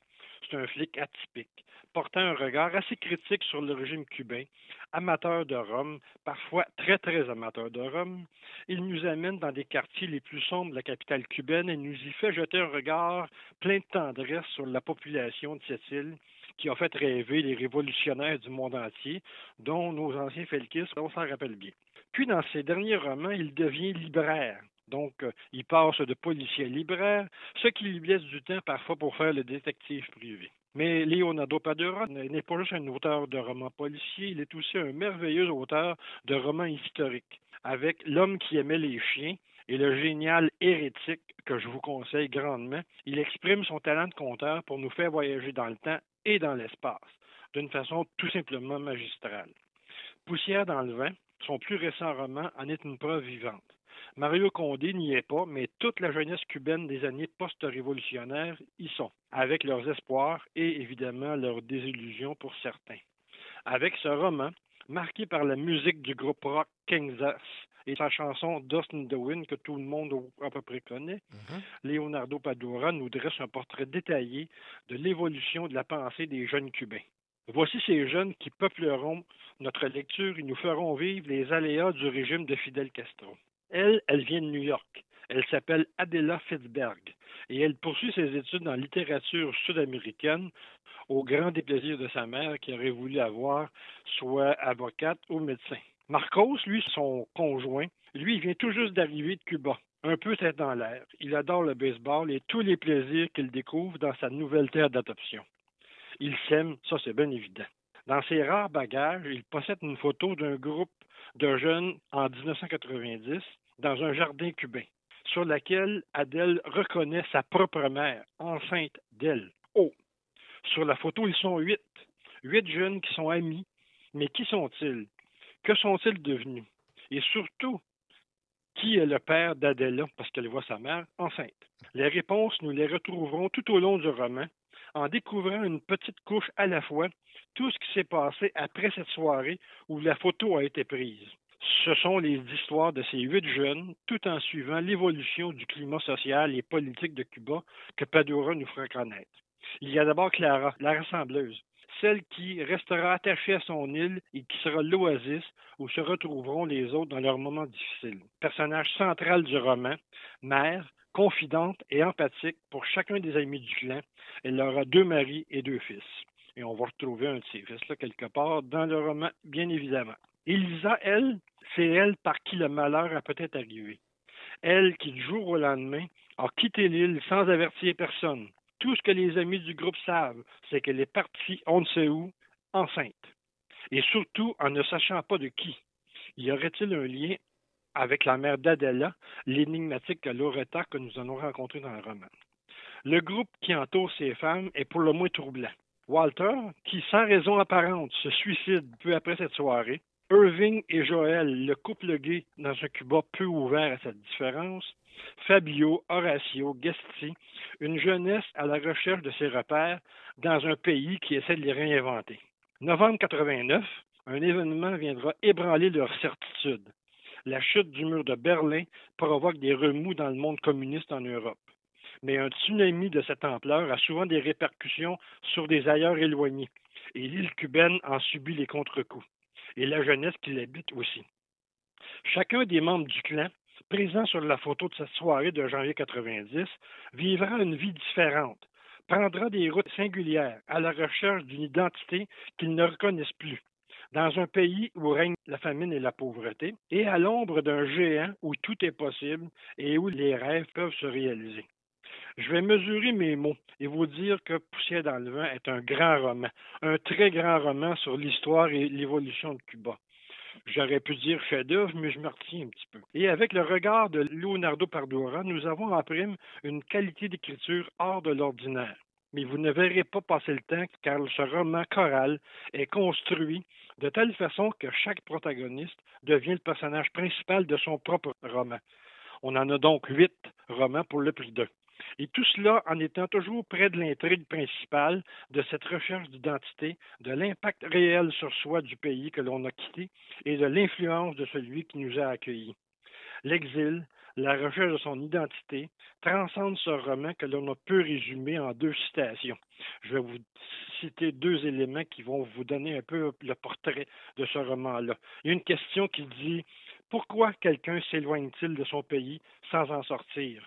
C'est un flic atypique, portant un regard assez critique sur le régime cubain, amateur de Rome, parfois très très amateur de Rome. Il nous amène dans des quartiers les plus sombres de la capitale cubaine et nous y fait jeter un regard plein de tendresse sur la population de cette île qui a fait rêver les révolutionnaires du monde entier, dont nos anciens felkistes, on s'en rappelle bien. Puis dans ses derniers romans, il devient libraire. Donc, il passe de policier libraire, ce qui lui laisse du temps parfois pour faire le détective privé. Mais Leonardo Padura n'est pas juste un auteur de romans policiers, il est aussi un merveilleux auteur de romans historiques, avec L'homme qui aimait les chiens et le génial hérétique que je vous conseille grandement. Il exprime son talent de conteur pour nous faire voyager dans le temps et dans l'espace, d'une façon tout simplement magistrale. Poussière dans le vent, son plus récent roman en est une preuve vivante. Mario Condé n'y est pas, mais toute la jeunesse cubaine des années post-révolutionnaires y sont, avec leurs espoirs et évidemment leurs désillusions pour certains. Avec ce roman, marqué par la musique du groupe rock Kansas et sa chanson Dust in the Wind que tout le monde à peu près connaît, Leonardo Padura nous dresse un portrait détaillé de l'évolution de la pensée des jeunes cubains. Voici ces jeunes qui peupleront notre lecture et nous feront vivre les aléas du régime de Fidel Castro. Elle, elle vient de New York. Elle s'appelle Adela Fitzberg et elle poursuit ses études en littérature sud-américaine au grand déplaisir de sa mère qui aurait voulu avoir soit avocate ou médecin. Marcos, lui, son conjoint, lui, vient tout juste d'arriver de Cuba, un peu tête dans l'air. Il adore le baseball et tous les plaisirs qu'il découvre dans sa nouvelle terre d'adoption. Il s'aime, ça c'est bien évident. Dans ses rares bagages, il possède une photo d'un groupe de jeunes en 1990 dans un jardin cubain, sur laquelle Adèle reconnaît sa propre mère, enceinte d'elle. Oh! Sur la photo, ils sont huit. Huit jeunes qui sont amis. Mais qui sont-ils? Que sont-ils devenus? Et surtout, qui est le père d'Adela, parce qu'elle voit sa mère enceinte? Les réponses, nous les retrouverons tout au long du roman, en découvrant une petite couche à la fois tout ce qui s'est passé après cette soirée où la photo a été prise. Ce sont les histoires de ces huit jeunes, tout en suivant l'évolution du climat social et politique de Cuba que Padura nous fera connaître. Il y a d'abord Clara, la rassembleuse, celle qui restera attachée à son île et qui sera l'oasis où se retrouveront les autres dans leurs moments difficiles. Personnage central du roman, mère, confidente et empathique pour chacun des amis du clan, elle aura deux maris et deux fils. Et on va retrouver un de ces fils-là quelque part dans le roman, bien évidemment. Elisa, elle, c'est elle par qui le malheur a peut-être arrivé. Elle qui, du jour au lendemain, a quitté l'île sans avertir personne. Tout ce que les amis du groupe savent, c'est qu'elle est partie, on ne sait où, enceinte. Et surtout en ne sachant pas de qui. Y aurait-il un lien avec la mère d'Adela, l'énigmatique Loretta que nous allons rencontrer dans le roman? Le groupe qui entoure ces femmes est pour le moins troublant. Walter, qui sans raison apparente se suicide peu après cette soirée, Irving et Joël, le couple gay dans un Cuba peu ouvert à cette différence, Fabio, Horacio, Gesti, une jeunesse à la recherche de ses repères dans un pays qui essaie de les réinventer. Novembre 89, un événement viendra ébranler leur certitude. La chute du mur de Berlin provoque des remous dans le monde communiste en Europe. Mais un tsunami de cette ampleur a souvent des répercussions sur des ailleurs éloignés, et l'île cubaine en subit les contre-coups, et la jeunesse qui l'habite aussi. Chacun des membres du clan, présent sur la photo de cette soirée de janvier 90, vivra une vie différente, prendra des routes singulières à la recherche d'une identité qu'ils ne reconnaissent plus, dans un pays où règne la famine et la pauvreté, et à l'ombre d'un géant où tout est possible et où les rêves peuvent se réaliser. Je vais mesurer mes mots et vous dire que Poussière dans le vent est un grand roman, un très grand roman sur l'histoire et l'évolution de Cuba. J'aurais pu dire chef-d'œuvre, mais je me retiens un petit peu. Et avec le regard de Leonardo Pardura, nous avons en prime une qualité d'écriture hors de l'ordinaire. Mais vous ne verrez pas passer le temps car ce roman choral est construit de telle façon que chaque protagoniste devient le personnage principal de son propre roman. On en a donc huit romans pour le prix d'un. Et tout cela en étant toujours près de l'intrigue principale de cette recherche d'identité, de l'impact réel sur soi du pays que l'on a quitté et de l'influence de celui qui nous a accueillis. L'exil, la recherche de son identité, transcende ce roman que l'on a peu résumé en deux citations. Je vais vous citer deux éléments qui vont vous donner un peu le portrait de ce roman-là. Il y a une question qui dit Pourquoi quelqu'un s'éloigne-t-il de son pays sans en sortir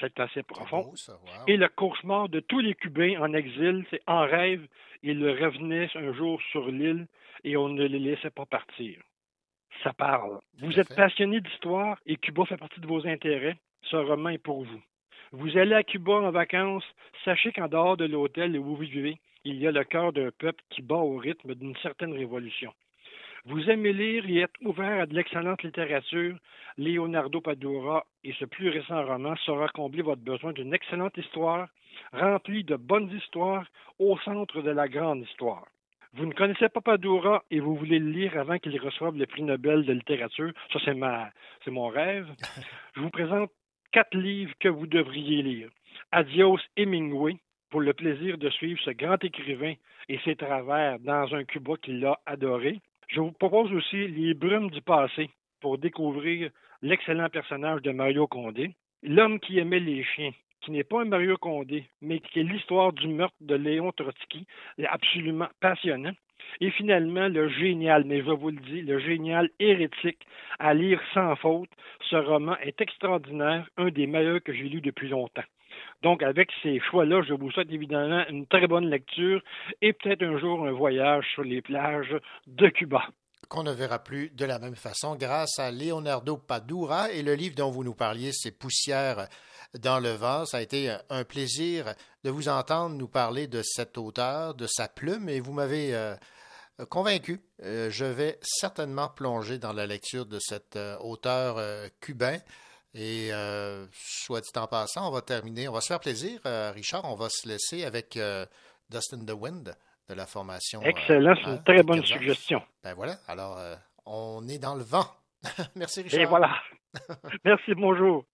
c'est assez profond. Beau, ça, wow. Et le cauchemar de tous les Cubains en exil, c'est en rêve, ils revenaient un jour sur l'île et on ne les laissait pas partir. Ça parle. Vous êtes passionné d'histoire et Cuba fait partie de vos intérêts. Ce roman est pour vous. Vous allez à Cuba en vacances, sachez qu'en dehors de l'hôtel où vous vivez, il y a le cœur d'un peuple qui bat au rythme d'une certaine révolution. Vous aimez lire et être ouvert à de l'excellente littérature, Leonardo Padura et ce plus récent roman saura combler votre besoin d'une excellente histoire, remplie de bonnes histoires au centre de la grande histoire. Vous ne connaissez pas Padura et vous voulez le lire avant qu'il reçoive le prix Nobel de littérature. Ça, c'est ma, c'est mon rêve. Je vous présente quatre livres que vous devriez lire. Adios Hemingway, pour le plaisir de suivre ce grand écrivain et ses travers dans un Cuba qui l'a adoré. Je vous propose aussi Les Brumes du passé pour découvrir l'excellent personnage de Mario Condé. L'homme qui aimait les chiens, qui n'est pas un Mario Condé, mais qui est l'histoire du meurtre de Léon Trotsky, absolument passionnant. Et finalement, le génial, mais je vous le dis, le génial hérétique à lire sans faute. Ce roman est extraordinaire, un des meilleurs que j'ai lu depuis longtemps. Donc, avec ces choix-là, je vous souhaite évidemment une très bonne lecture et peut-être un jour un voyage sur les plages de Cuba. Qu'on ne verra plus de la même façon grâce à Leonardo Padura et le livre dont vous nous parliez, c'est Poussière dans le vent. Ça a été un plaisir de vous entendre nous parler de cet auteur, de sa plume et vous m'avez euh, convaincu. Euh, je vais certainement plonger dans la lecture de cet euh, auteur euh, cubain. Et euh, soit dit en passant, on va terminer. On va se faire plaisir, euh, Richard. On va se laisser avec euh, Dust in the Wind de la formation. euh, Excellent, c'est hein, une très bonne suggestion. Ben voilà, alors euh, on est dans le vent. Merci Richard. Et voilà. Merci, bonjour.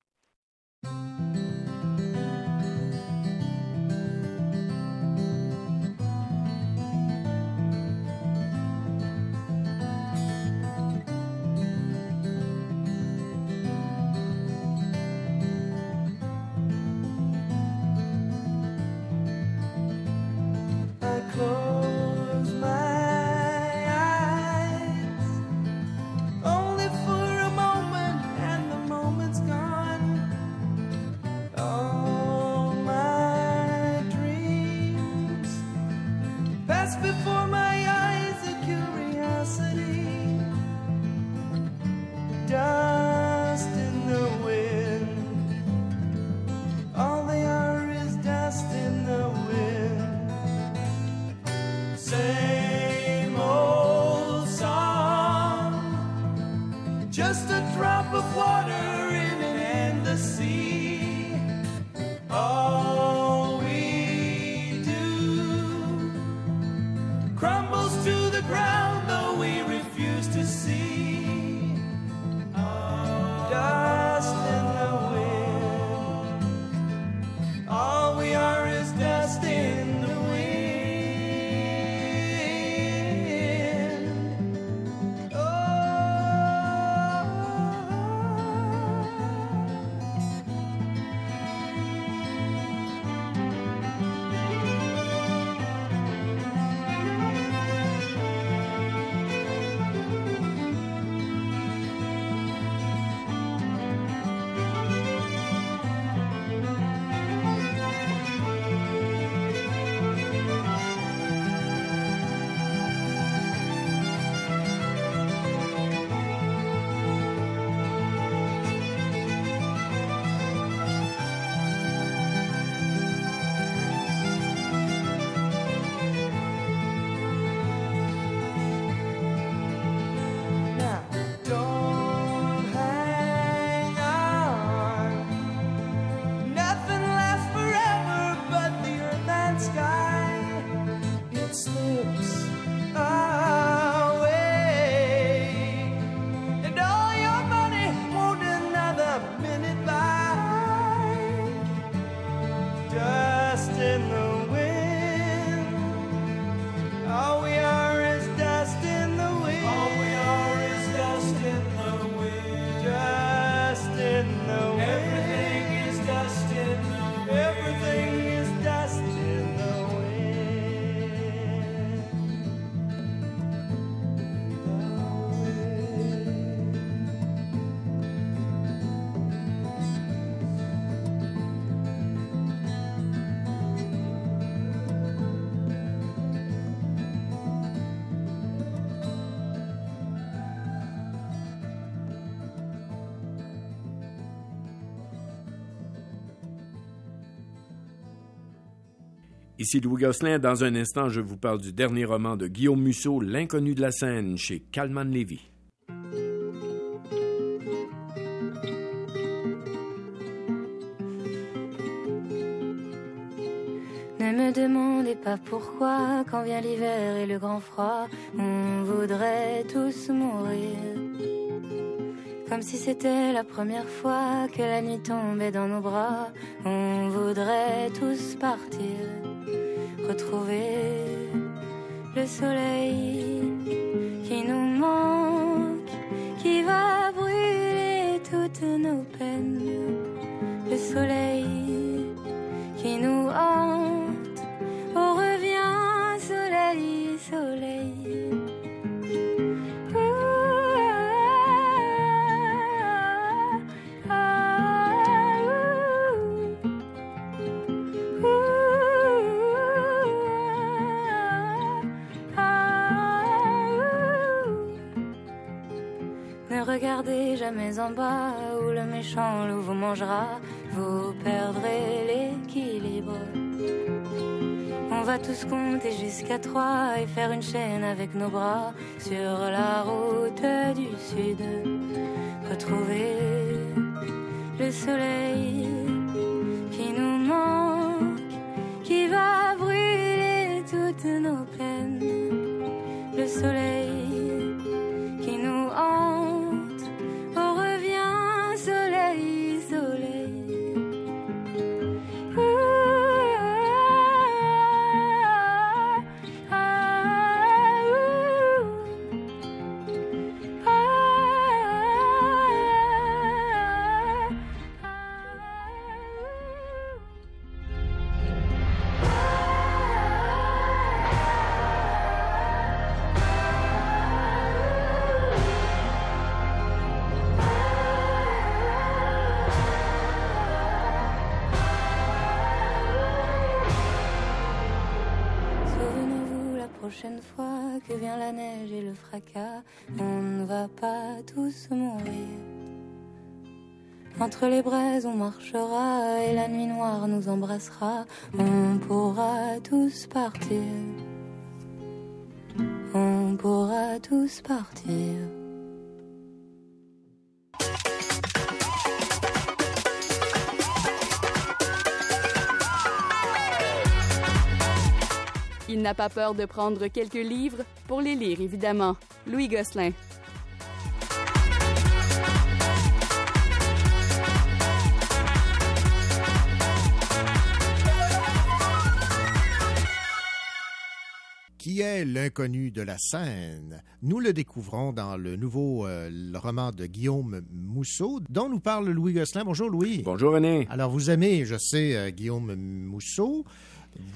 Ici Louis Gosselin. Dans un instant, je vous parle du dernier roman de Guillaume Musso, L'inconnu de la scène, chez Calman Levy. Ne me demandez pas pourquoi, quand vient l'hiver et le grand froid, on voudrait tous mourir. Comme si c'était la première fois que la nuit tombait dans nos bras, on voudrait tous partir, retrouver le soleil qui nous manque, qui va brûler toutes nos peines. Le soleil regardez jamais en bas où le méchant loup vous mangera, vous perdrez l'équilibre. On va tous compter jusqu'à trois et faire une chaîne avec nos bras sur la route du sud. Retrouver le soleil qui nous manque, qui va brûler toutes nos peines. Le soleil qui nous hante, prochaine fois que vient la neige et le fracas, on ne va pas tous mourir. Entre les braises, on marchera et la nuit noire nous embrassera. On pourra tous partir. On pourra tous partir. Il n'a pas peur de prendre quelques livres pour les lire, évidemment. Louis Gosselin. Qui est l'inconnu de la scène? Nous le découvrons dans le nouveau euh, le roman de Guillaume Mousseau, dont nous parle Louis Gosselin. Bonjour Louis. Bonjour René. Alors vous aimez, je sais, euh, Guillaume Mousseau.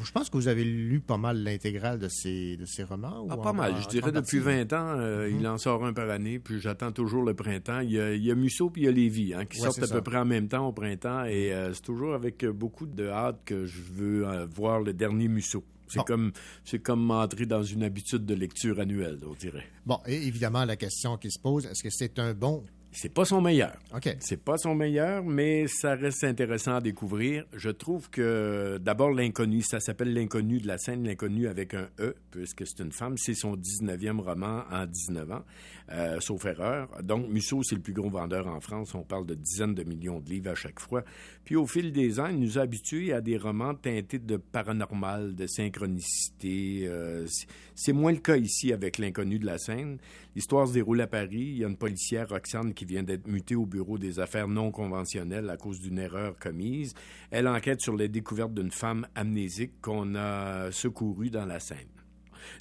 Je pense que vous avez lu pas mal l'intégrale de ses, de ses romans. ou Ah, pas mal. en- Je dirais depuis partie? 20 ans, euh, Mhm. il en sort un par année, puis j'attends toujours le printemps. Il y a, il y a Musso puis il y a Lévis, hein, qui Ouais, sortent à ça. peu près en même temps au printemps, et euh, c'est toujours avec euh, beaucoup de hâte que je veux euh, voir le dernier Musso. C'est Bon. comme c'est comme m'entrer dans une habitude de lecture annuelle, on dirait. Bon, et évidemment, la question qui se pose, est-ce que c'est un bon... C'est pas son meilleur. OK. C'est pas son meilleur, mais ça reste intéressant à découvrir. Je trouve que d'abord l'inconnu, ça s'appelle l'inconnu de la scène, l'inconnu avec un E, puisque c'est une femme. C'est son 19e roman en 19 ans, euh, sauf erreur. Donc Musso, c'est le plus gros vendeur en France. On parle de dizaines de millions de livres à chaque fois. Puis au fil des ans, il nous a habitués à des romans teintés de paranormal, de synchronicité. Euh, c'est- moins le cas ici avec l'inconnu de la scène. L'histoire se déroule à Paris. Il y a une policière, Roxane, qui vient d'être mutée au bureau des affaires non conventionnelles à cause d'une erreur commise. Elle enquête sur les découvertes d'une femme amnésique qu'on a secourue dans la Seine.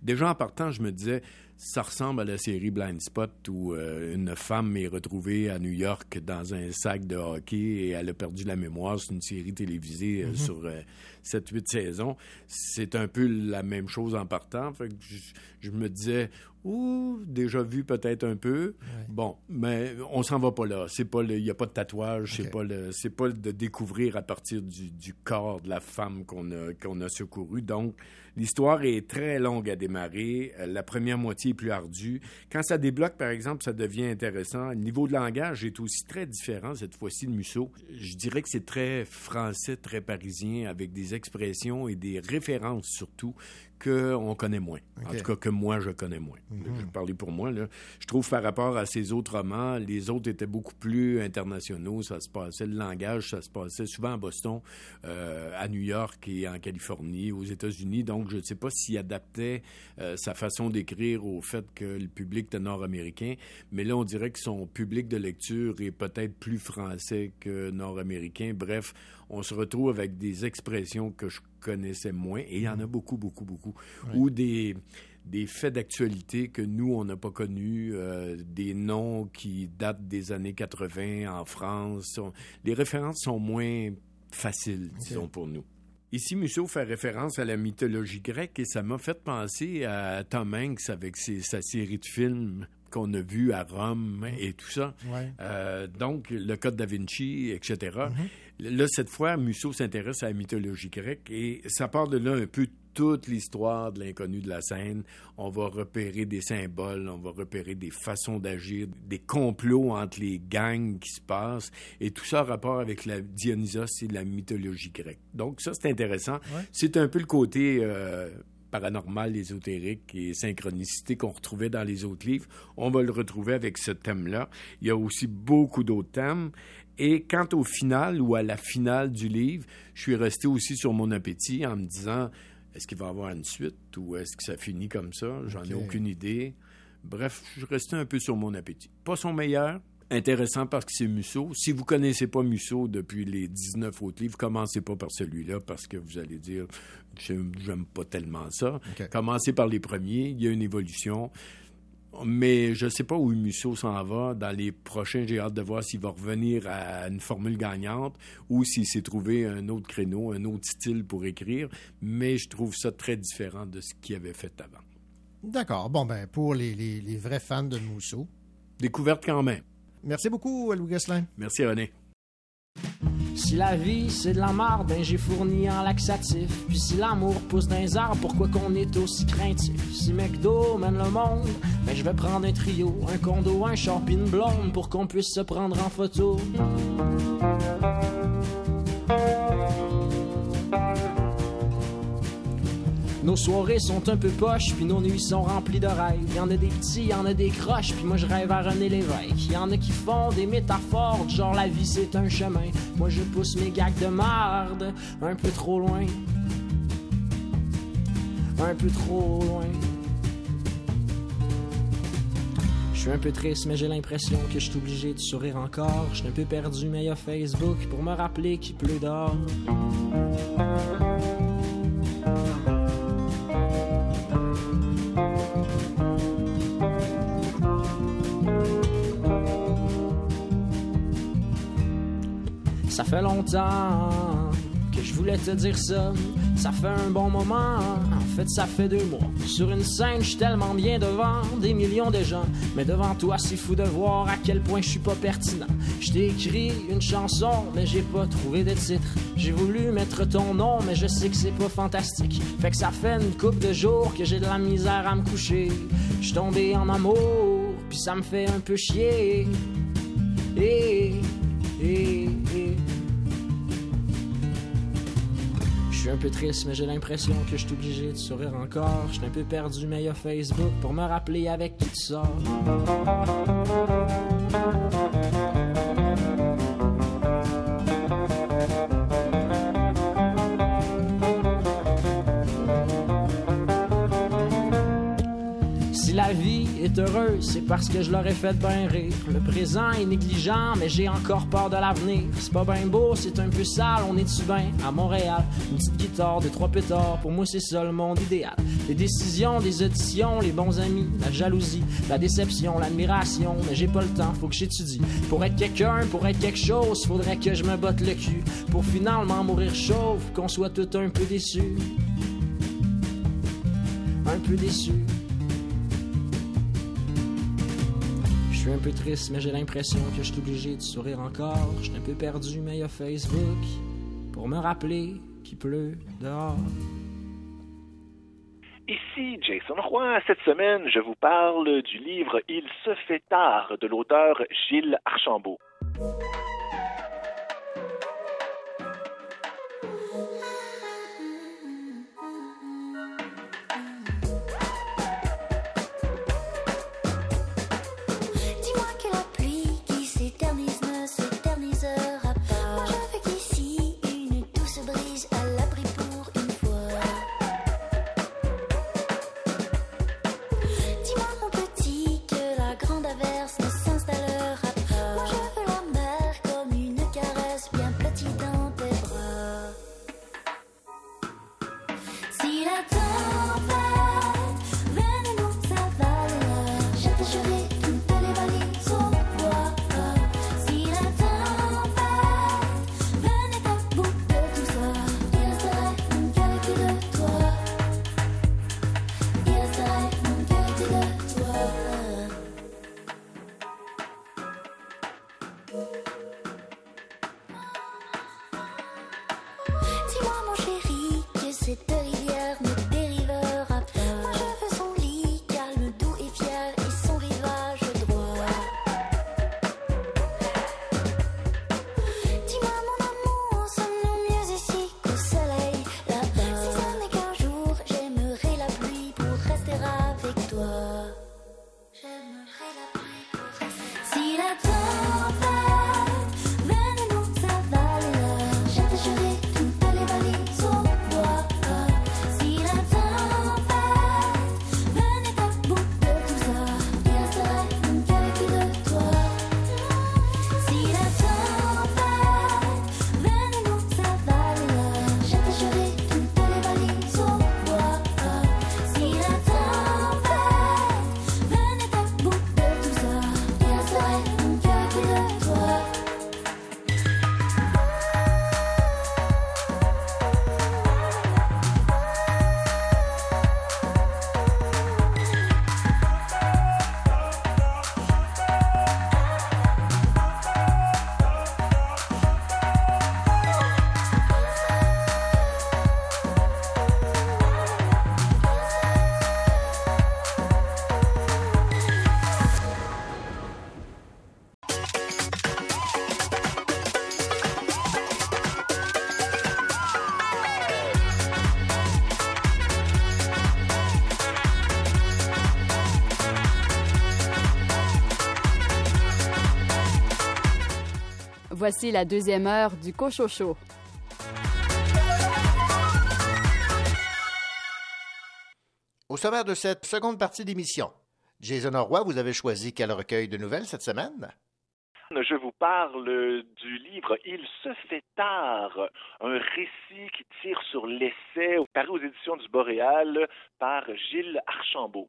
Déjà en partant, je me disais, ça ressemble à la série Blind Spot où euh, une femme est retrouvée à New York dans un sac de hockey et elle a perdu la mémoire. C'est une série télévisée euh, Mhm. sur 7-8 saisons. C'est un peu la même chose en partant. Fait que je, je me disais, ouh, déjà vu peut-être un peu. Bon, mais on s'en va pas là. C'est pas il y a pas de tatouage. C'est pas le, c'est pas de découvrir à partir du, du corps de la femme qu'on a, qu'on a secouru. Donc, l'histoire est très longue à démarrer. Euh, La première moitié est plus ardue. Quand ça débloque, par exemple, ça devient intéressant. Le niveau de langage est aussi très différent cette fois-ci de Musso. Je dirais que c'est très français, très parisien, avec des expressions et des références surtout qu'on connaît moins. En tout cas, que moi, je connais moins. Mhm. Je vais parler pour moi. Là. Je trouve par rapport à ces autres romans, les autres étaient beaucoup plus internationaux. Ça se passait, le langage, ça se passait souvent à Boston, euh, à New York et en Californie, aux États-Unis. Donc, je ne sais pas s'il adaptait euh, sa façon d'écrire au fait que le public était nord-américain. Mais là, on dirait que son public de lecture est peut-être plus français que nord-américain. Bref, on se retrouve avec des expressions que je connaissais moins, et il y en a beaucoup, beaucoup, beaucoup, Ouais. ou des, des faits d'actualité que nous, on n'a pas connus, euh, des noms qui datent des années 80 en France. On- les références sont moins faciles, disons, pour nous. Ici, Musso fait référence à la mythologie grecque et ça m'a fait penser à Tom Hanks avec ses- sa série de films qu'on a vu à Rome et tout ça. Ouais. Euh, donc, le Code da Vinci, etc. Là, cette fois, Musso s'intéresse à la mythologie grecque et ça part de là un peu toute l'histoire de l'inconnu de la scène. On va repérer des symboles, on va repérer des façons d'agir, des complots entre les gangs qui se passent et tout ça en rapport avec la Dionysos et la mythologie grecque. Donc, ça, c'est intéressant. Ouais. C'est un peu le côté... euh, paranormal, ésotérique et synchronicité qu'on retrouvait dans les autres livres. On va le retrouver avec ce thème-là. Il y a aussi beaucoup d'autres thèmes. Et quant au final ou à la finale du livre, je suis resté aussi sur mon appétit en me disant Est-ce qu'il va y avoir une suite ou est-ce que ça finit comme ça? J'en ai aucune idée. Bref, je restais un peu sur mon appétit. Pas son meilleur. Intéressant parce que c'est Musso. Si vous connaissez pas Musso depuis les 19 autres livres, commencez pas par celui-là parce que vous allez dire j'aime j'aime pas tellement ça. Commencez par les premiers, il y a une évolution. Mais je sais pas où Musso s'en va. Dans les prochains, j'ai hâte de voir s'il va revenir à une formule gagnante ou s'il s'est trouvé un autre créneau, un autre style pour écrire. Mais je trouve ça très différent de ce qu'il avait fait avant. D'accord. Bon, ben, pour les, les- les vrais fans de Mousseau. Découverte quand même. Merci beaucoup, Louis Gosselin. Merci, René. Si la vie c'est de la merde, ben j'ai fourni en laxatif. Puis si l'amour pousse dans les arbres, pourquoi qu'on est aussi craintif? Si McDo mène le monde, ben je vais prendre un trio, un condo, un une blonde pour qu'on puisse se prendre en photo. Nos soirées sont un peu poches, puis nos nuits sont remplies de rêves. Y en a des petits, y en a des croches, puis moi je rêve à René Lévesque. Y en a qui font des métaphores, genre la vie c'est un chemin. Moi je pousse mes gags de marde un peu trop loin. Un peu trop loin. Je suis un peu triste, mais j'ai l'impression que je suis obligé de sourire encore. Je suis un peu perdu, mais y a Facebook pour me rappeler qu'il pleut dehors. Ça fait longtemps que je voulais te dire ça. Ça fait un bon moment, en fait ça fait deux mois. Sur une scène, je suis tellement bien devant des millions de gens. Mais devant toi, c'est fou de voir à quel point je suis pas pertinent. Je t'ai écrit une chanson, mais j'ai pas trouvé de titre. J'ai voulu mettre ton nom, mais je sais que c'est pas fantastique. Fait que ça fait une couple de jours que j'ai de la misère à me coucher. Je tombé en amour, puis ça me fait un peu chier. Et, Je suis un peu triste, mais j'ai l'impression que je suis obligé de sourire encore. Je un peu perdu, mais y a Facebook pour me rappeler avec qui tu sors. Est heureuse, c'est parce que je l'aurais fait bien rire. Le présent est négligent, mais j'ai encore peur de l'avenir. C'est pas bien beau, c'est un peu sale, on est-tu bien à Montréal? Une petite guitare, deux, trois pétards, pour moi c'est ça le monde idéal. Les décisions, des auditions, les bons amis, la jalousie, la déception, l'admiration, mais j'ai pas le temps, faut que j'étudie. Pour être quelqu'un, pour être quelque chose, faudrait que je me botte le cul. Pour finalement mourir chauve, qu'on soit tout un peu déçus. Un peu déçus. Suis un peu triste, mais j'ai l'impression que je suis obligé de sourire encore. Je suis un peu perdu, mais il y a Facebook pour me rappeler qu'il pleut dehors. Ici Jason Roy. Cette semaine, je vous parle du livre Il se fait tard de l'auteur Gilles Archambault. Voici la deuxième heure du Cochocho. Au sommaire de cette seconde partie d'émission, Jason Roy, vous avez choisi quel recueil de nouvelles cette semaine? Je vous parle du livre Il se fait tard, un récit qui tire sur l'essai, paru aux éditions du Boréal par Gilles Archambault.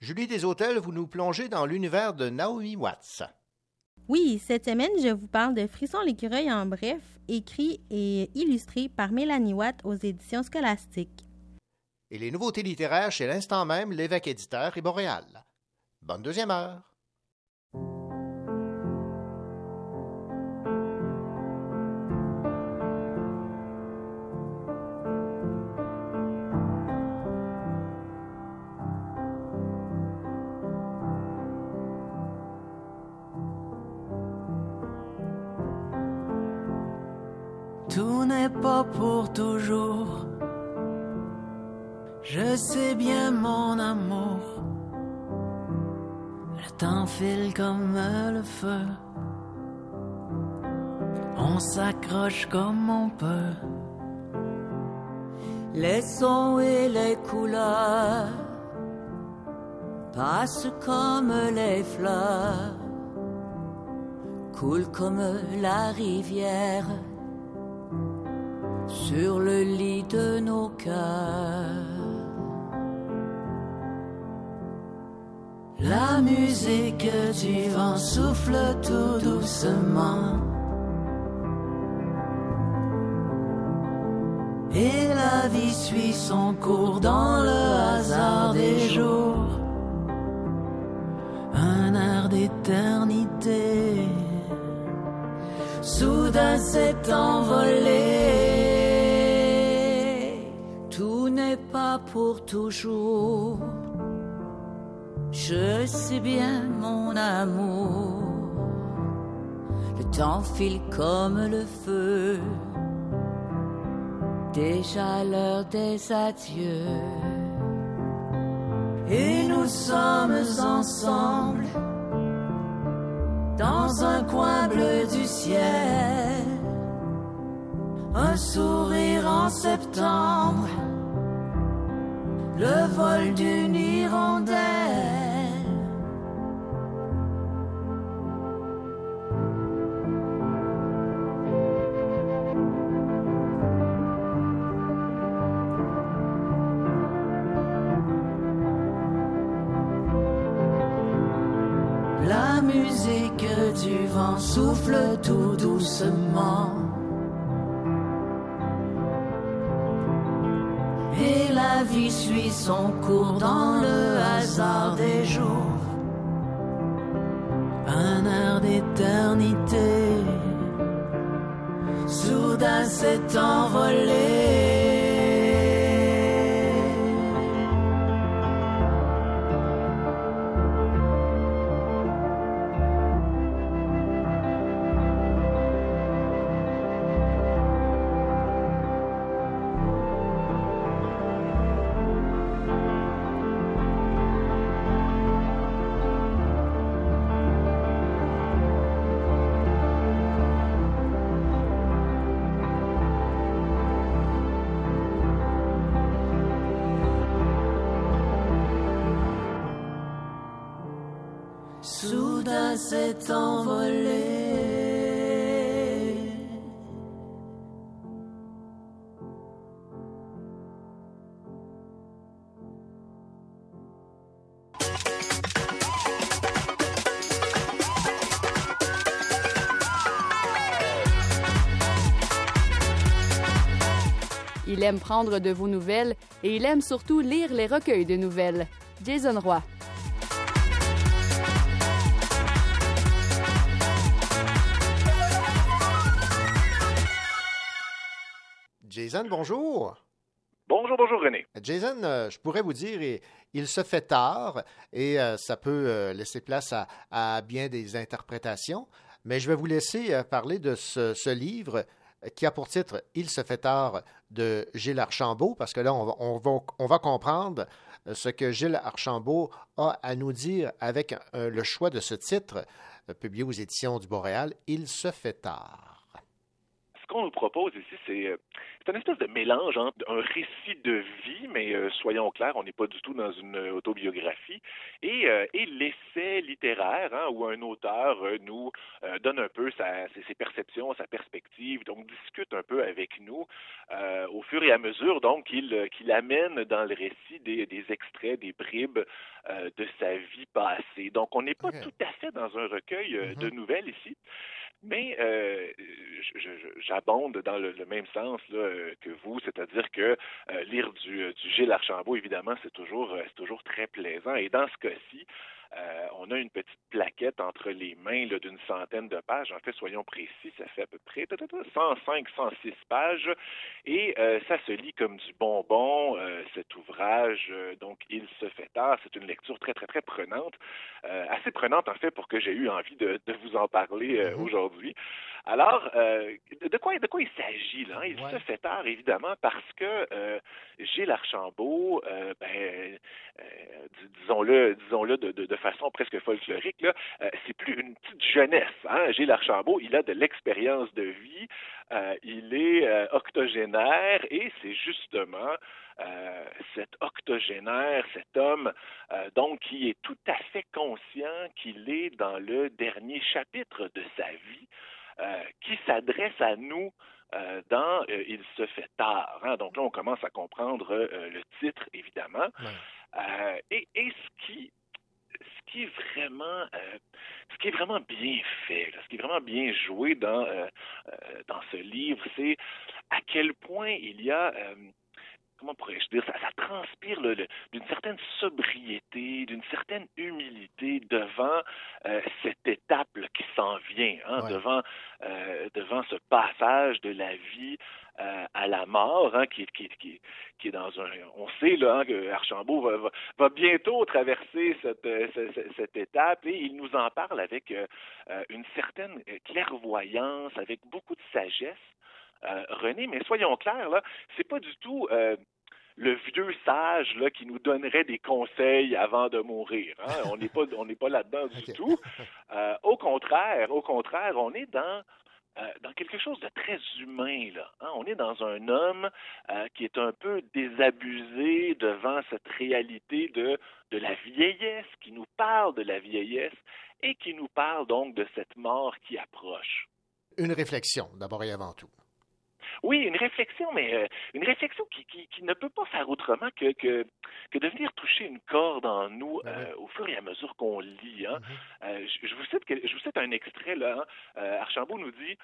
Julie Deshôtels, vous nous plongez dans l'univers de Naomi Watts. Oui, cette semaine, je vous parle de Frisson l'écureuil en bref, écrit et illustré par Mélanie Watt aux éditions scolastiques. Et les nouveautés littéraires chez l'instant même, l'évêque éditeur et Boréal. Bonne deuxième heure. Pour toujours. Je sais bien mon amour. Le temps file comme le feu. On s'accroche comme on peut. Les sons et les couleurs passent comme les fleurs, coulent comme la rivière sur le lit de nos cœurs. La musique du vent souffle tout doucement. Et la vie suit son cours dans le hasard des jours. Un air d'éternité soudain s'est envolé. Pas pour toujours. Je sais bien mon amour. Le temps file comme le feu. Déjà l'heure des adieux. Et nous sommes ensemble dans un coin bleu du ciel. Un sourire en septembre, le vol d'une hirondelle. La musique du vent souffle tout doucement. Vie suit son cours dans le hasard des jours. Un air d'éternité soudain s'est envolé. Aime prendre de vos nouvelles et il aime surtout lire les recueils de nouvelles. Jason Roy. Jason, bonjour. Bonjour, bonjour René. Jason, euh, je pourrais vous dire, et- il se fait tard et euh, ça peut euh, laisser place à, à bien des interprétations, mais je vais vous laisser euh, parler de ce, ce livre qui a pour titre Il se fait tard de Gilles Archambault, parce que là, on va, on va, comprendre ce que Gilles Archambault a à nous dire avec euh, le choix de ce titre, euh, publié aux éditions du Boréal, Il se fait tard. ce qu'on nous propose ici, c'est euh, c'est une espèce de mélange entre un récit de vie, mais euh, soyons clairs, on n'est pas du tout dans une autobiographie, et, euh, et l'essai littéraire, hein, où un auteur euh, nous euh, donne un peu sa- ses, ses perceptions, sa perspective, donc discute un peu avec nous au fur et à mesure, donc qu'il amène dans le récit des, des extraits, des bribes de sa vie passée. Donc on n'est pas tout à fait dans un recueil de nouvelles ici. Mais euh, j'abonde dans le, même sens là, que vous, c'est-à-dire que euh, lire du, euh, du Gilles Archambault, évidemment, c'est toujours, euh, c'est toujours très plaisant. Et dans ce cas-ci, euh, on a une petite plaquette entre les mains d'une centaine de pages. En fait, soyons précis, ça fait à peu près 105, 106 pages. Et euh, ça se lit comme du bonbon, euh, cet ouvrage. donc, Il se fait tard. C'est une lecture très, très, très prenante. Assez prenante, en fait, pour que j'ai eu envie de, de vous en parler euh, aujourd'hui. Alors, de quoi, de quoi il s'agit là? Il se fait tard, évidemment, parce que Gilles Archambault, ben, dis- disons-le, disons-le de, de, de façon presque folklorique, là, euh, c'est plus une petite jeunesse. Hein? Gilles Archambault, il a de l'expérience de vie, euh, il est euh, octogénaire et c'est justement cet octogénaire, cet homme, donc qui est tout à fait conscient qu'il est dans le dernier chapitre de sa vie, qui s'adresse à nous euh, dans euh, Il se fait tard. hein. Donc là, on commence à comprendre euh, le titre, évidemment. Et, et ce qui ce qui est vraiment euh, ce qui est vraiment bien fait, ce qui est vraiment bien joué dans euh, euh, dans ce livre, c'est à quel point il y a comment pourrais-je dire, ça, ça transpire d'une certaine sobriété, d'une certaine humilité devant euh, cette étape là, qui s'en vient, hein, devant, euh, devant ce passage de la vie euh, à la mort, hein, qui, est- qui, qui, est- qui est dans un... On sait là, hein, que Archambault va, va, va bientôt traverser cette, euh, ce- ce- cette étape et il nous en parle avec euh, une certaine clairvoyance, avec beaucoup de sagesse. René, mais soyons clairs, là, c'est pas du tout le vieux sage là, qui nous donnerait des conseils avant de mourir. hein. On n'est pas, on n'est pas là-dedans du tout. Euh, au contraire, au contraire, on est dans euh, dans quelque chose de très humain là. hein. On est dans un homme euh, qui est un peu désabusé devant cette réalité de de la vieillesse, qui nous parle de la vieillesse et qui nous parle donc de cette mort qui approche. Une réflexion, d'abord et avant tout. Oui, une réflexion, mais euh, une réflexion qui, qui, qui ne peut pas faire autrement que, que, que de venir toucher une corde en nous euh, au fur et à mesure qu'on lit. Hein. Euh, je, je vous cite, que- je vous cite un extrait, là. hein. Archambault nous dit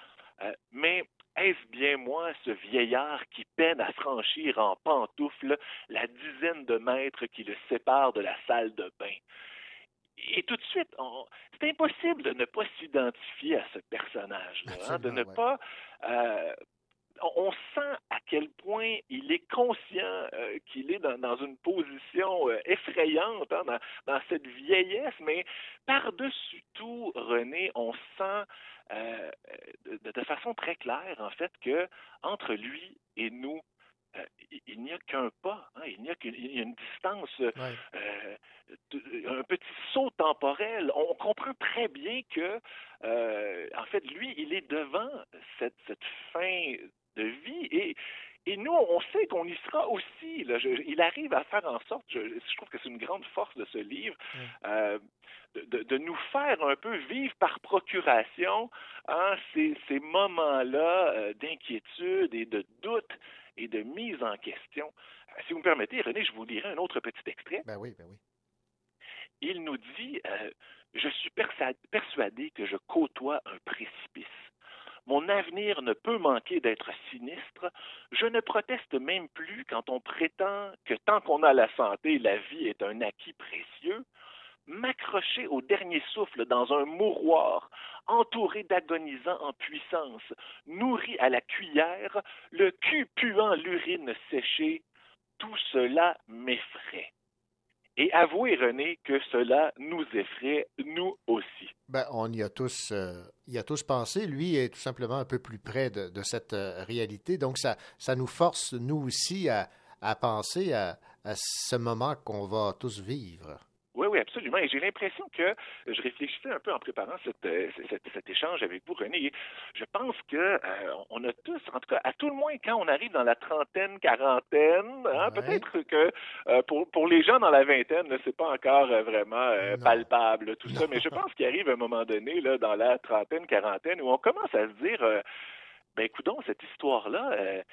Mais est-ce bien moi, ce vieillard qui peine à franchir en pantoufles la dizaine de mètres qui le séparent de la salle de bain et tout de suite, on- c'est impossible de ne pas s'identifier à ce personnage-là, hein, de ne pas. euh, on sent à quel point il est conscient euh, qu'il est dans, dans une position euh, effrayante, hein, dans, dans cette vieillesse, mais par-dessus tout, René, on sent euh, de, de façon très claire, en fait, que entre lui et nous, il, n'y a qu'un pas, hein, il n'y a qu'une une distance, un petit saut temporel. On comprend très bien que, en fait, lui, il est devant cette, cette fin de vie et et nous, on sait qu'on y sera aussi. là. Je- il arrive à faire en sorte, je, je trouve que c'est une grande force de ce livre, euh, de, de- nous faire un peu vivre par procuration hein, ces, ces moments-là euh, d'inquiétude et de doute et de mise en question. Euh, Si vous me permettez, René, je vous lirai un autre petit extrait. Ben oui, ben oui. Il nous dit euh, Je suis persuadé que je côtoie un précipice. Mon avenir ne peut manquer d'être sinistre. Je ne proteste même plus quand on prétend que tant qu'on a la santé, la vie est un acquis précieux. M'accrocher au dernier souffle dans un mouroir, entouré d'agonisants en puissance, nourri à la cuillère, le cul puant l'urine séchée, tout cela m'effraie. Et avouez, René, que cela nous effraie, nous aussi. Ben, on y a tous, euh, y a tous pensé. Lui est tout simplement un peu plus près de, cette euh, réalité. Donc, ça, nous force, nous aussi, à, penser à ce moment qu'on va tous vivre. Oui, oui, absolument. Et j'ai l'impression que je réfléchissais un peu en préparant cette, euh, cet, cet échange avec vous, René. Je pense que euh, on a tous, en tout cas, à tout le moins, quand on arrive dans la trentaine, quarantaine, hein, peut-être que euh, pour, pour les gens dans la vingtaine, c'est pas encore euh, vraiment palpable tout ça, mais je pense qu'il arrive un moment donné, là, dans la trentaine, quarantaine, où on commence à se dire. Ben, écoutons, cette histoire-là, euh,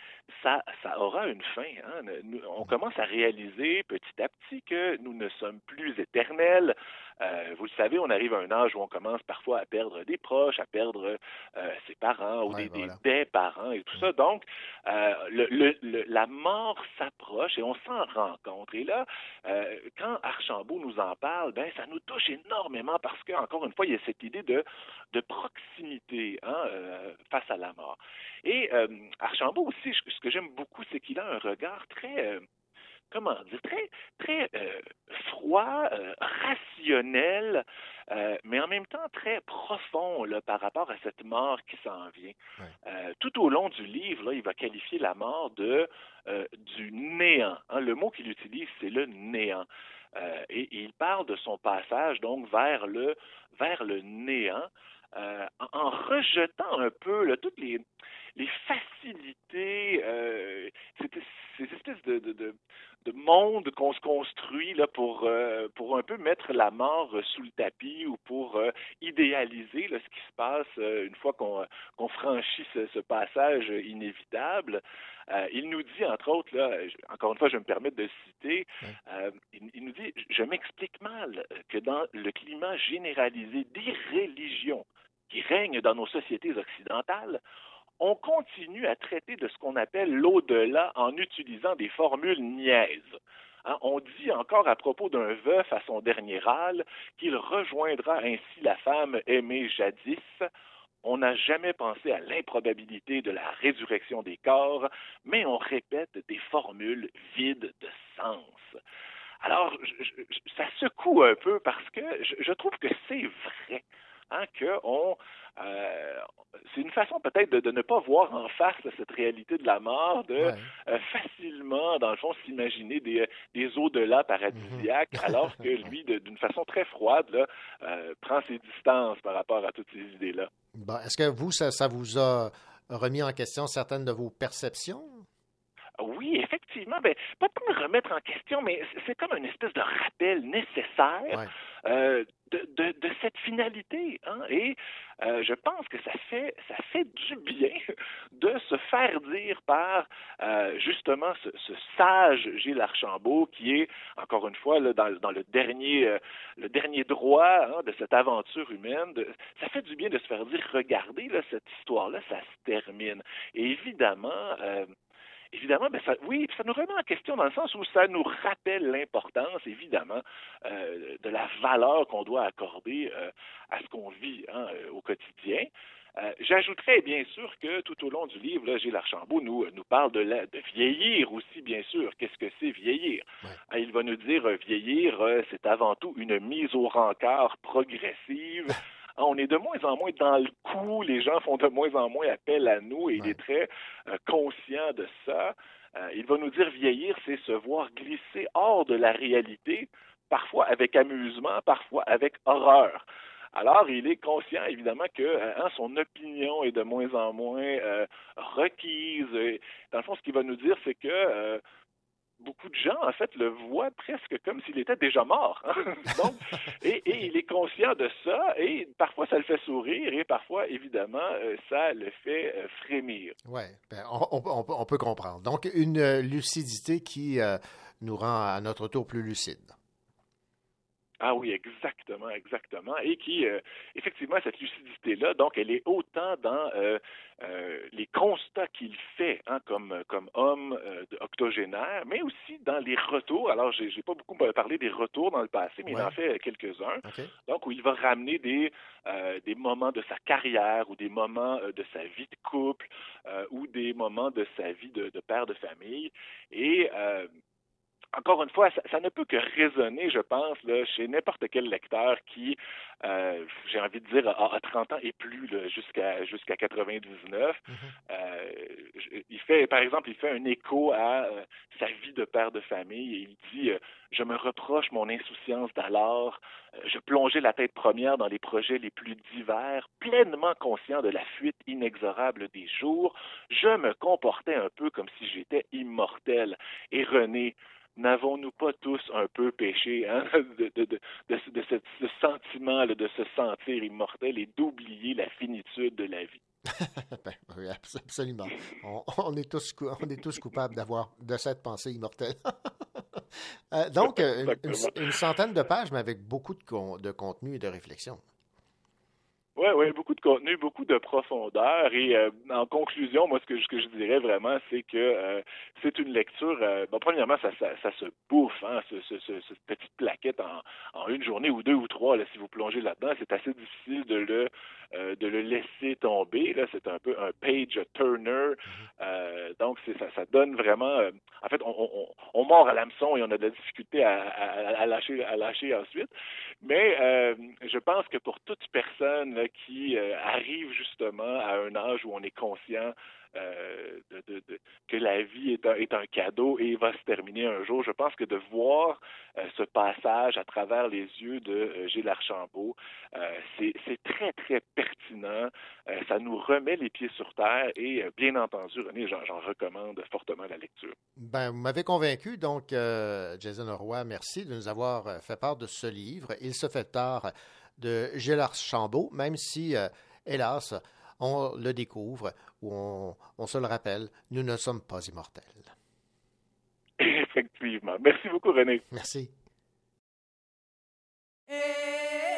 ça, ça aura une fin. hein. On commence à réaliser petit à petit que nous ne sommes plus éternels. Euh, vous le savez, on arrive à un âge où on commence parfois à perdre des proches, à perdre euh, ses parents ou des, des- des parents et tout ça. Donc, euh, le, le- le- la mort s'approche et on s'en rend compte. Et là, euh, quand Archambault nous en parle, ben ça nous touche énormément parce que, encore une fois, il y a cette idée de, de proximité hein, face à la mort. Et Archambault aussi, ce que j'aime beaucoup, c'est qu'il a un regard très comment dire, très, très euh, froid, euh, rationnel, euh, mais en même temps très profond là, par rapport à cette mort qui s'en vient. Tout au long du livre, là, il va qualifier la mort de du néant. hein. Le mot qu'il utilise, c'est le néant. Et, et il parle de son passage donc vers le vers le néant, euh, en, en rejetant un peu là, toutes les les facilités, euh, ces, ces espèces de, de, de, de monde qu'on se construit là, pour, euh, pour un peu mettre la mort euh, sous le tapis ou pour euh, idéaliser là, ce qui se passe une fois qu'on qu'on franchit ce, ce passage inévitable. Il nous dit, entre autres, là, encore une fois, je me permets de citer, il, il nous dit, je m'explique mal que dans le climat généralisé d'irréligion qui règne dans nos sociétés occidentales, on continue à traiter de ce qu'on appelle l'au-delà en utilisant des formules niaises. Hein, on dit encore à propos d'un veuf à son dernier râle qu'il rejoindra ainsi la femme aimée jadis. On n'a jamais pensé à l'improbabilité de la résurrection des corps, mais on répète des formules vides de sens. Alors, ça secoue un peu parce que je trouve que c'est vrai. Hein, que on, euh, c'est une façon peut-être de, de ne pas voir en face cette réalité de la mort, de euh, facilement, dans le fond, s'imaginer des, des au-delà paradisiaques, alors que lui, d'une façon très froide, là, euh, prend ses distances par rapport à toutes ces idées-là. Bon, Est-ce que vous, ça, ça vous a remis en question certaines de vos perceptions? Oui, effectivement, ben, pas de me remettre en question, mais c'est- comme une espèce de rappel nécessaire euh, de, de, de cette finalité. Hein? Et euh, je pense que ça fait, ça fait du bien de se faire dire par euh, justement ce, ce sage Gilles Archambault qui est, encore une fois, là, dans, dans le, dernier, euh, le dernier droit hein, de cette aventure humaine. de- ça fait du bien de se faire dire, regardez, là, cette histoire-là, ça se termine. Et évidemment, Évidemment, ben ça, oui, ça nous remet en question dans le sens où ça nous rappelle l'importance, évidemment, euh, de la valeur qu'on doit accorder euh, à ce qu'on vit hein, euh, au quotidien. Euh, J'ajouterais bien sûr que tout au long du livre, là, Gilles Archambault nous, nous parle de, la, de vieillir aussi, bien sûr. Qu'est-ce que c'est vieillir? Hein, Il va nous dire vieillir, c'est avant tout une mise au rencard progressive. On est de moins en moins dans le coup, les gens font de moins en moins appel à nous et il est très euh, conscient de ça. Euh, il va nous dire vieillir, c'est se voir glisser hors de la réalité, parfois avec amusement, parfois avec horreur. Alors, il est conscient, évidemment, que euh, hein, son opinion est de moins en moins euh, requise. Et, dans le fond, ce qu'il va nous dire, c'est que beaucoup de gens, en fait, le voient presque comme s'il était déjà mort. hein. Donc, et, il est conscient de ça, et parfois ça le fait sourire, et parfois, évidemment, euh, ça le fait euh, frémir. Oui, on, on- peut- comprendre. Donc, une euh, lucidité qui nous rend à notre tour plus lucide. Ah oui, exactement, exactement. Et qui, euh, effectivement, cette lucidité-là, donc, elle est autant dans euh, euh, les constats qu'il fait hein, comme, comme homme euh, octogénaire, mais aussi dans les retours. Alors, j'ai j'ai pas beaucoup parlé des retours dans le passé, mais il en fait quelques-uns. Donc, où il va ramener des, des moments de sa carrière ou des moments de sa vie de couple ou des moments de sa vie de, de père de famille. Et euh, encore une fois, ça, ça, ne peut que résonner, je pense, là, chez n'importe quel lecteur qui, euh, j'ai envie de dire, a, a 30 ans et plus jusqu'à jusqu'à 99. Mm -hmm. euh, il fait, par exemple, il fait un écho à euh, sa vie de père de famille et il dit Je me reproche mon insouciance d'alors. Je plongeais la tête première dans les projets les plus divers, pleinement conscient de la fuite inexorable des jours. Je me comportais un peu comme si j'étais immortel. Et René, n'avons-nous pas tous un peu péché hein, de, de, de, de, ce, ce sentiment là, de se sentir immortel et d'oublier la finitude de la vie? ben, oui, absolument. On, on, est tous, on est tous coupables d'avoir de cette pensée immortelle. euh, donc, une, une, une, centaine de pages, mais avec beaucoup de, con, de contenu et de réflexion. Oui, oui, beaucoup de contenu, beaucoup de profondeur. Et euh, en conclusion, moi, ce que, ce que je dirais vraiment, c'est que euh, c'est une lecture. Euh, bon, premièrement, ça, ça, ça, se bouffe, hein, ce, ce, ce, cette petite plaquette en, en, une journée ou deux ou trois. Là, si vous plongez là-dedans, c'est assez difficile de le de le laisser tomber. Là, c'est un peu un page turner. Euh, donc, c'est ça, ça donne vraiment. En fait, on, on, on mord à l'hameçon et on a de la difficulté à, à, à lâcher, à lâcher ensuite. Mais euh, je pense que pour toute personne qui euh, arrive justement à un âge où on est conscient euh, que la vie est un, est un, cadeau et va se terminer un jour. Je pense que de voir euh, ce passage à travers les yeux de euh, Gilles Archambault, c'est très, très pertinent. ça nous remet les pieds sur terre et, bien entendu, René, j'en recommande fortement la lecture. Ben, vous m'avez convaincu, donc, Jason Roy, merci de nous avoir fait part de ce livre. Il se fait tard de Gilles Archambault, même si, hélas, on le découvre ou on, on, se le rappelle, nous ne sommes pas immortels. Effectivement. Merci beaucoup, René. Merci. Je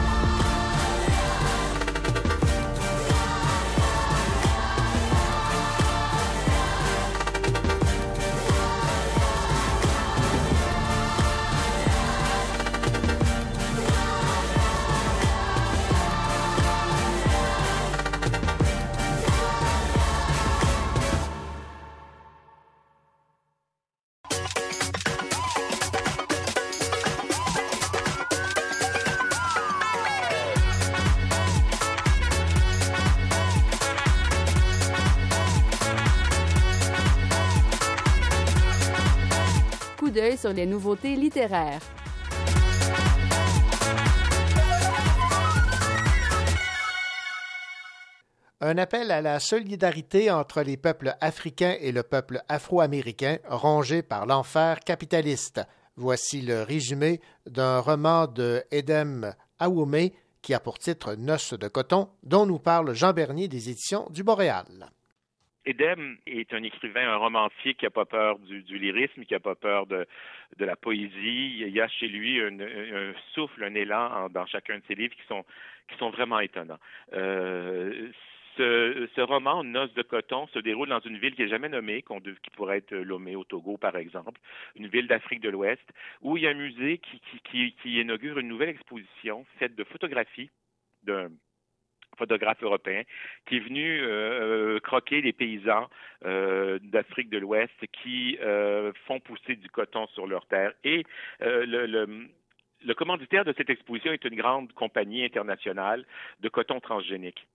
Les nouveautés littéraires. Un appel à la solidarité entre les peuples africains et le peuple afro-américain rongé par l'enfer capitaliste. Voici le résumé d'un roman de Edem Awome qui a pour titre Noces de coton, dont nous parle Jean Bernier des éditions du Boréal. Edem est un écrivain, un romancier qui n'a pas peur du, lyrisme, qui n'a pas peur de, la poésie. Il y a chez lui un, souffle, un élan en, dans chacun de ses livres qui sont, qui sont vraiment étonnants. Euh, ce, roman, Noces de coton, se déroule dans une ville qui n'est jamais nommée, qu qui pourrait être Lomé au Togo, par exemple, une ville d'Afrique de l'Ouest, où il y a un musée qui, qui, qui, qui inaugure une nouvelle exposition faite de photographies d'un photographe européen qui est venu euh, croquer les paysans euh, d'Afrique de l'Ouest qui euh, font pousser du coton sur leurs terres. Et le commanditaire de cette exposition est une grande compagnie internationale de coton transgénique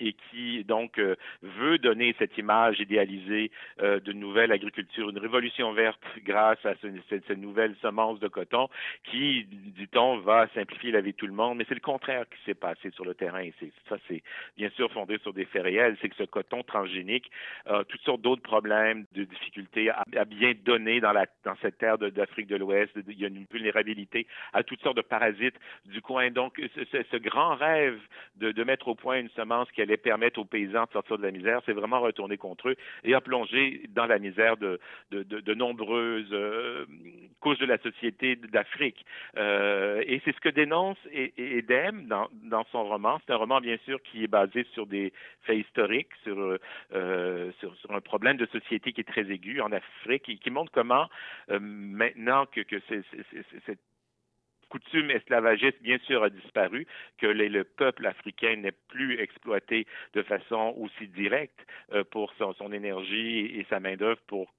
et qui donc euh, veut donner cette image idéalisée euh, d'une nouvelle agriculture, une révolution verte grâce à ce, cette, nouvelle semence de coton qui, dit-on, va simplifier la vie de tout le monde. Mais c'est le contraire qui s'est passé sur le terrain. Ça, c'est bien sûr fondé sur des faits réels. C'est que ce coton transgénique a toutes sortes d'autres problèmes, de difficultés à, bien donner dans, cette terre d'Afrique de, l'Ouest. Il y a une vulnérabilité à toutes sortes de parasites du coin. Donc, ce, grand rêve de, de mettre au point une semence qui allait permettre aux paysans de sortir de la misère, c'est vraiment retourné contre eux et a plongé dans la misère de, de, nombreuses euh, couches de la société d'Afrique. Euh, et c'est ce que dénonce Edem dans, son roman. C'est un roman, bien sûr, qui est basé sur des faits historiques, sur, euh, sur, un problème de société qui est très aigu en Afrique et qui montre comment, euh, maintenant que, que cette coutume esclavagiste, bien sûr, a disparu, que le peuple africain n'est plus exploité de façon aussi directe euh, pour son, énergie et sa main-d'œuvre pour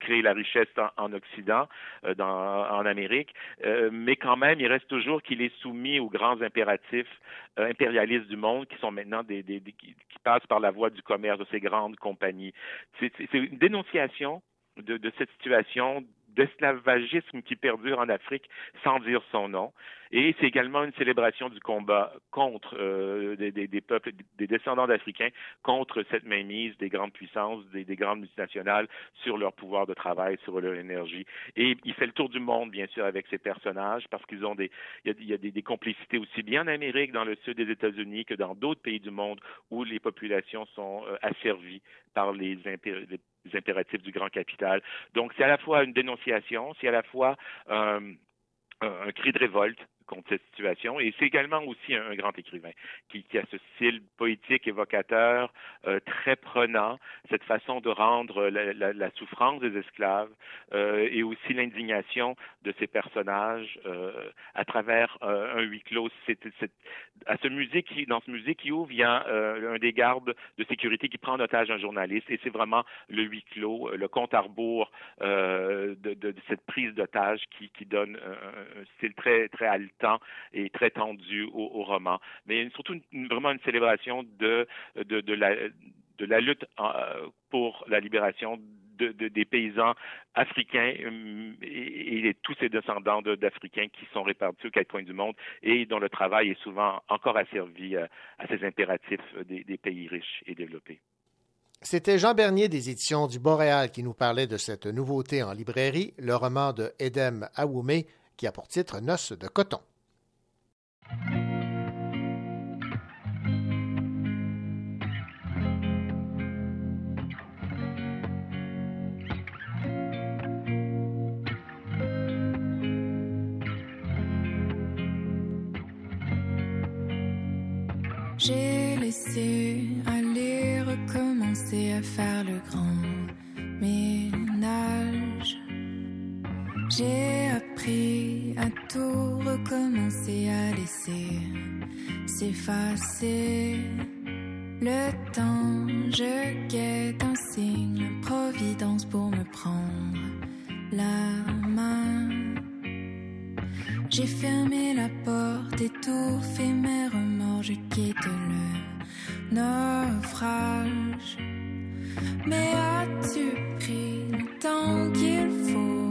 créer la richesse en, en Occident, euh, en Amérique, euh, mais quand même, il reste toujours qu'il est soumis aux grands impératifs impérialistes du monde qui sont maintenant des, qui, passent par la voie du commerce de ces grandes compagnies. C'est une dénonciation de cette situation d'esclavagisme qui perdure en Afrique sans dire son nom. Et c'est également une célébration du combat contre euh, des, peuples, des descendants d'Africains, contre cette mainmise des grandes puissances, des, des, grandes multinationales sur leur pouvoir de travail, sur leur énergie. Et il fait le tour du monde, bien sûr, avec ces personnages, parce qu'ils ont des, il y a, des, complicités aussi bien en Amérique, dans le sud des États-Unis, que dans d'autres pays du monde où les populations sont euh, asservies par les les impératifs du grand capital. Donc, c'est à la fois une dénonciation, c'est à la fois euh, un cri de révolte contre cette situation. Et c'est également aussi un, grand écrivain qui, a ce style poétique évocateur euh, très prenant, cette façon de rendre la, souffrance des esclaves euh, et aussi l'indignation de ces personnages euh, à travers un huis clos. À ce musée qui, dans ce musée qui ouvre, il y a un des gardes de sécurité qui prend en otage un journaliste et c'est vraiment le huis clos, le compte à rebours de, cette prise d'otage qui, donne un, un style très, très haletant et très tendu au, roman. Mais surtout vraiment une célébration de, la, lutte euh, pour la libération de, de, des paysans africains et, et tous ces descendants d'Africains qui sont répartis aux quatre coins du monde et dont le travail est souvent encore asservi à, à ces impératifs des, des pays riches et développés. C'était Jean Bernier des éditions du Boréal qui nous parlait de cette nouveauté en librairie, le roman de Edem Awoumé qui a pour titre Noces de coton. Laissé aller recommencer à faire le grand ménage. J'ai appris à tout recommencer, à laisser s'effacer le temps. Je guette un signe, providence pour me prendre la main. J'ai fermé la porte, étouffé mes remords, je quitte le naufrage. Mais as-tu pris le temps qu'il faut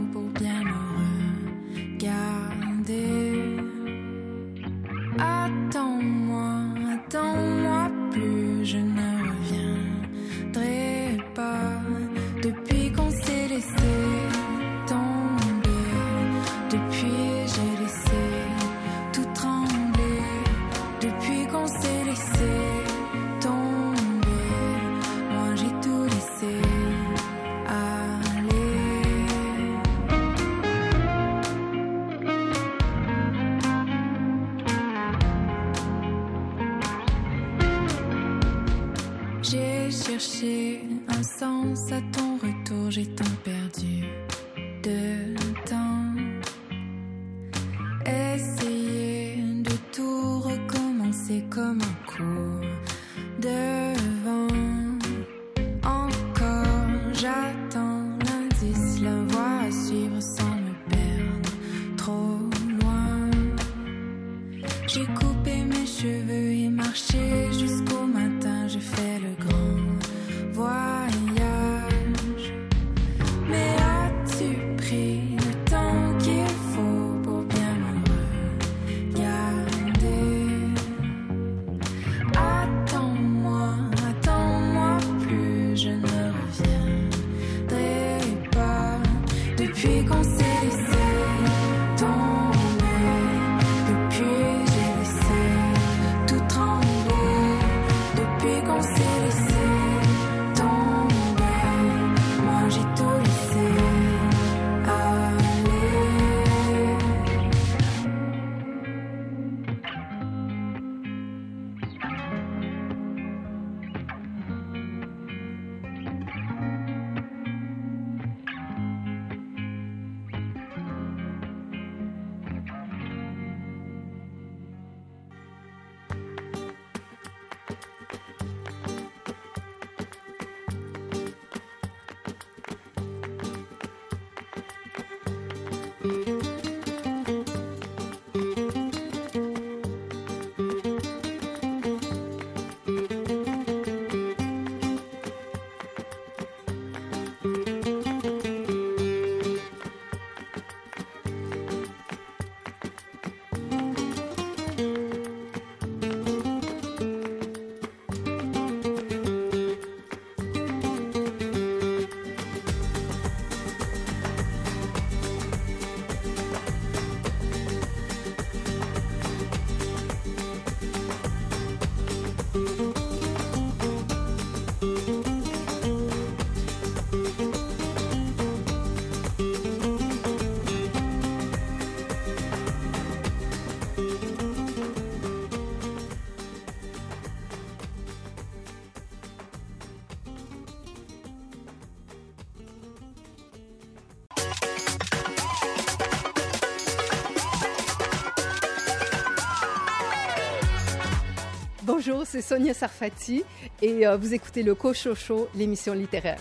Bonjour, c'est Sonia Sarfati et euh, vous écoutez le Cochocho, l'émission littéraire.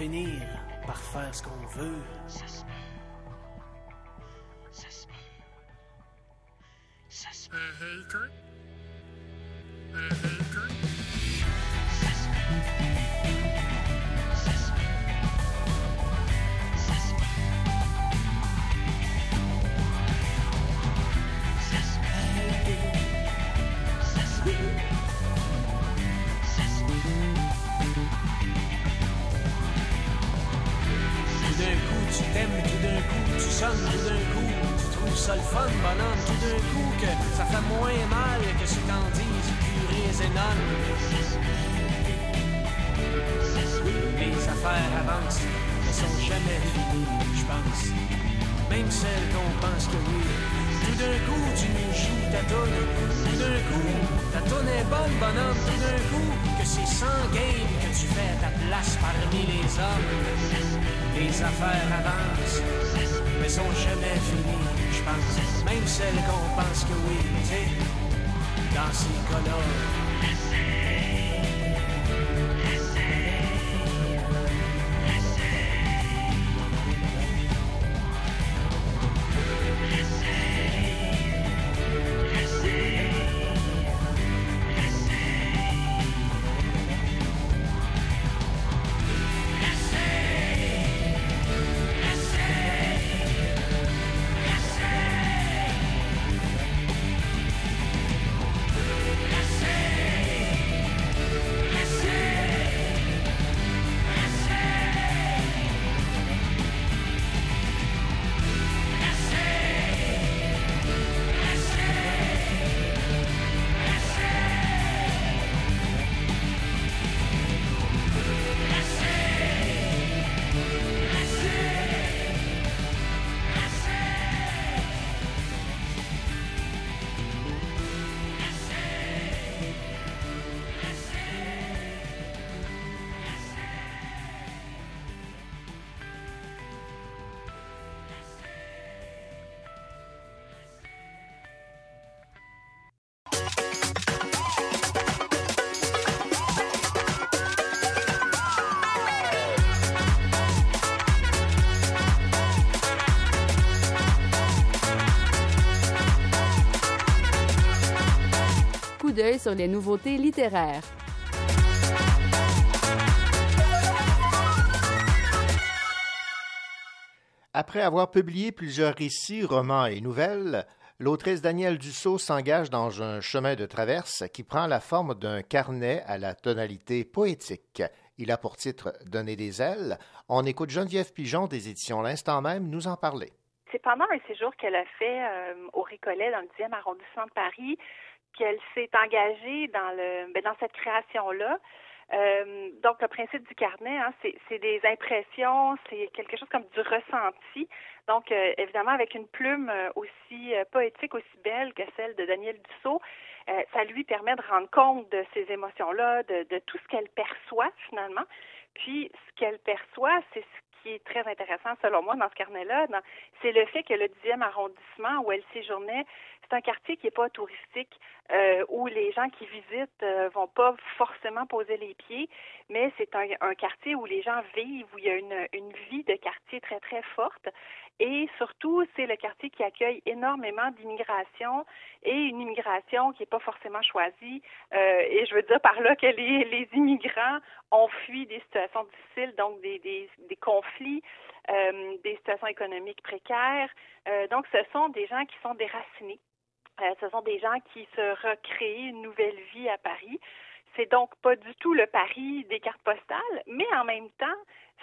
Finir par faire ce qu'on veut. Sur les nouveautés littéraires. Après avoir publié plusieurs récits, romans et nouvelles, l'autrice Danielle Dussault s'engage dans un chemin de traverse qui prend la forme d'un carnet à la tonalité poétique. Il a pour titre Donner des ailes. On écoute Geneviève Pigeon des éditions L'Instant même nous en parler. C'est pendant un séjour qu'elle a fait euh, au Récollet, dans le 10e arrondissement de Paris, qu'elle s'est engagée dans, le, ben, dans cette création-là. Euh, donc, le principe du carnet, hein, c'est, des impressions, c'est quelque chose comme du ressenti. Donc, euh, évidemment, avec une plume euh, aussi poétique, aussi belle que celle de Daniel Dussault, ça lui permet de rendre compte de ces émotions-là, de, de tout ce qu'elle perçoit finalement. Puis, ce qu'elle perçoit, c'est ce qui est très intéressant selon moi dans ce carnet-là, c'est le fait que le 10e arrondissement où elle séjournait, c'est un quartier qui n'est pas touristique, euh, où les gens qui visitent euh, vont pas forcément poser les pieds, mais c'est un, un quartier où les gens vivent, où il y a une, une vie de quartier très, très forte. Et surtout, c'est le quartier qui accueille énormément d'immigration et une immigration qui n'est pas forcément choisie. Euh, et je veux dire par là que les, les immigrants ont fui des situations difficiles, donc des, des, des conflits, euh, des situations économiques précaires. Euh, donc, ce sont des gens qui sont déracinés. Ce sont des gens qui se recréent une nouvelle vie à Paris. C'est donc pas du tout le Paris des cartes postales, mais en même temps,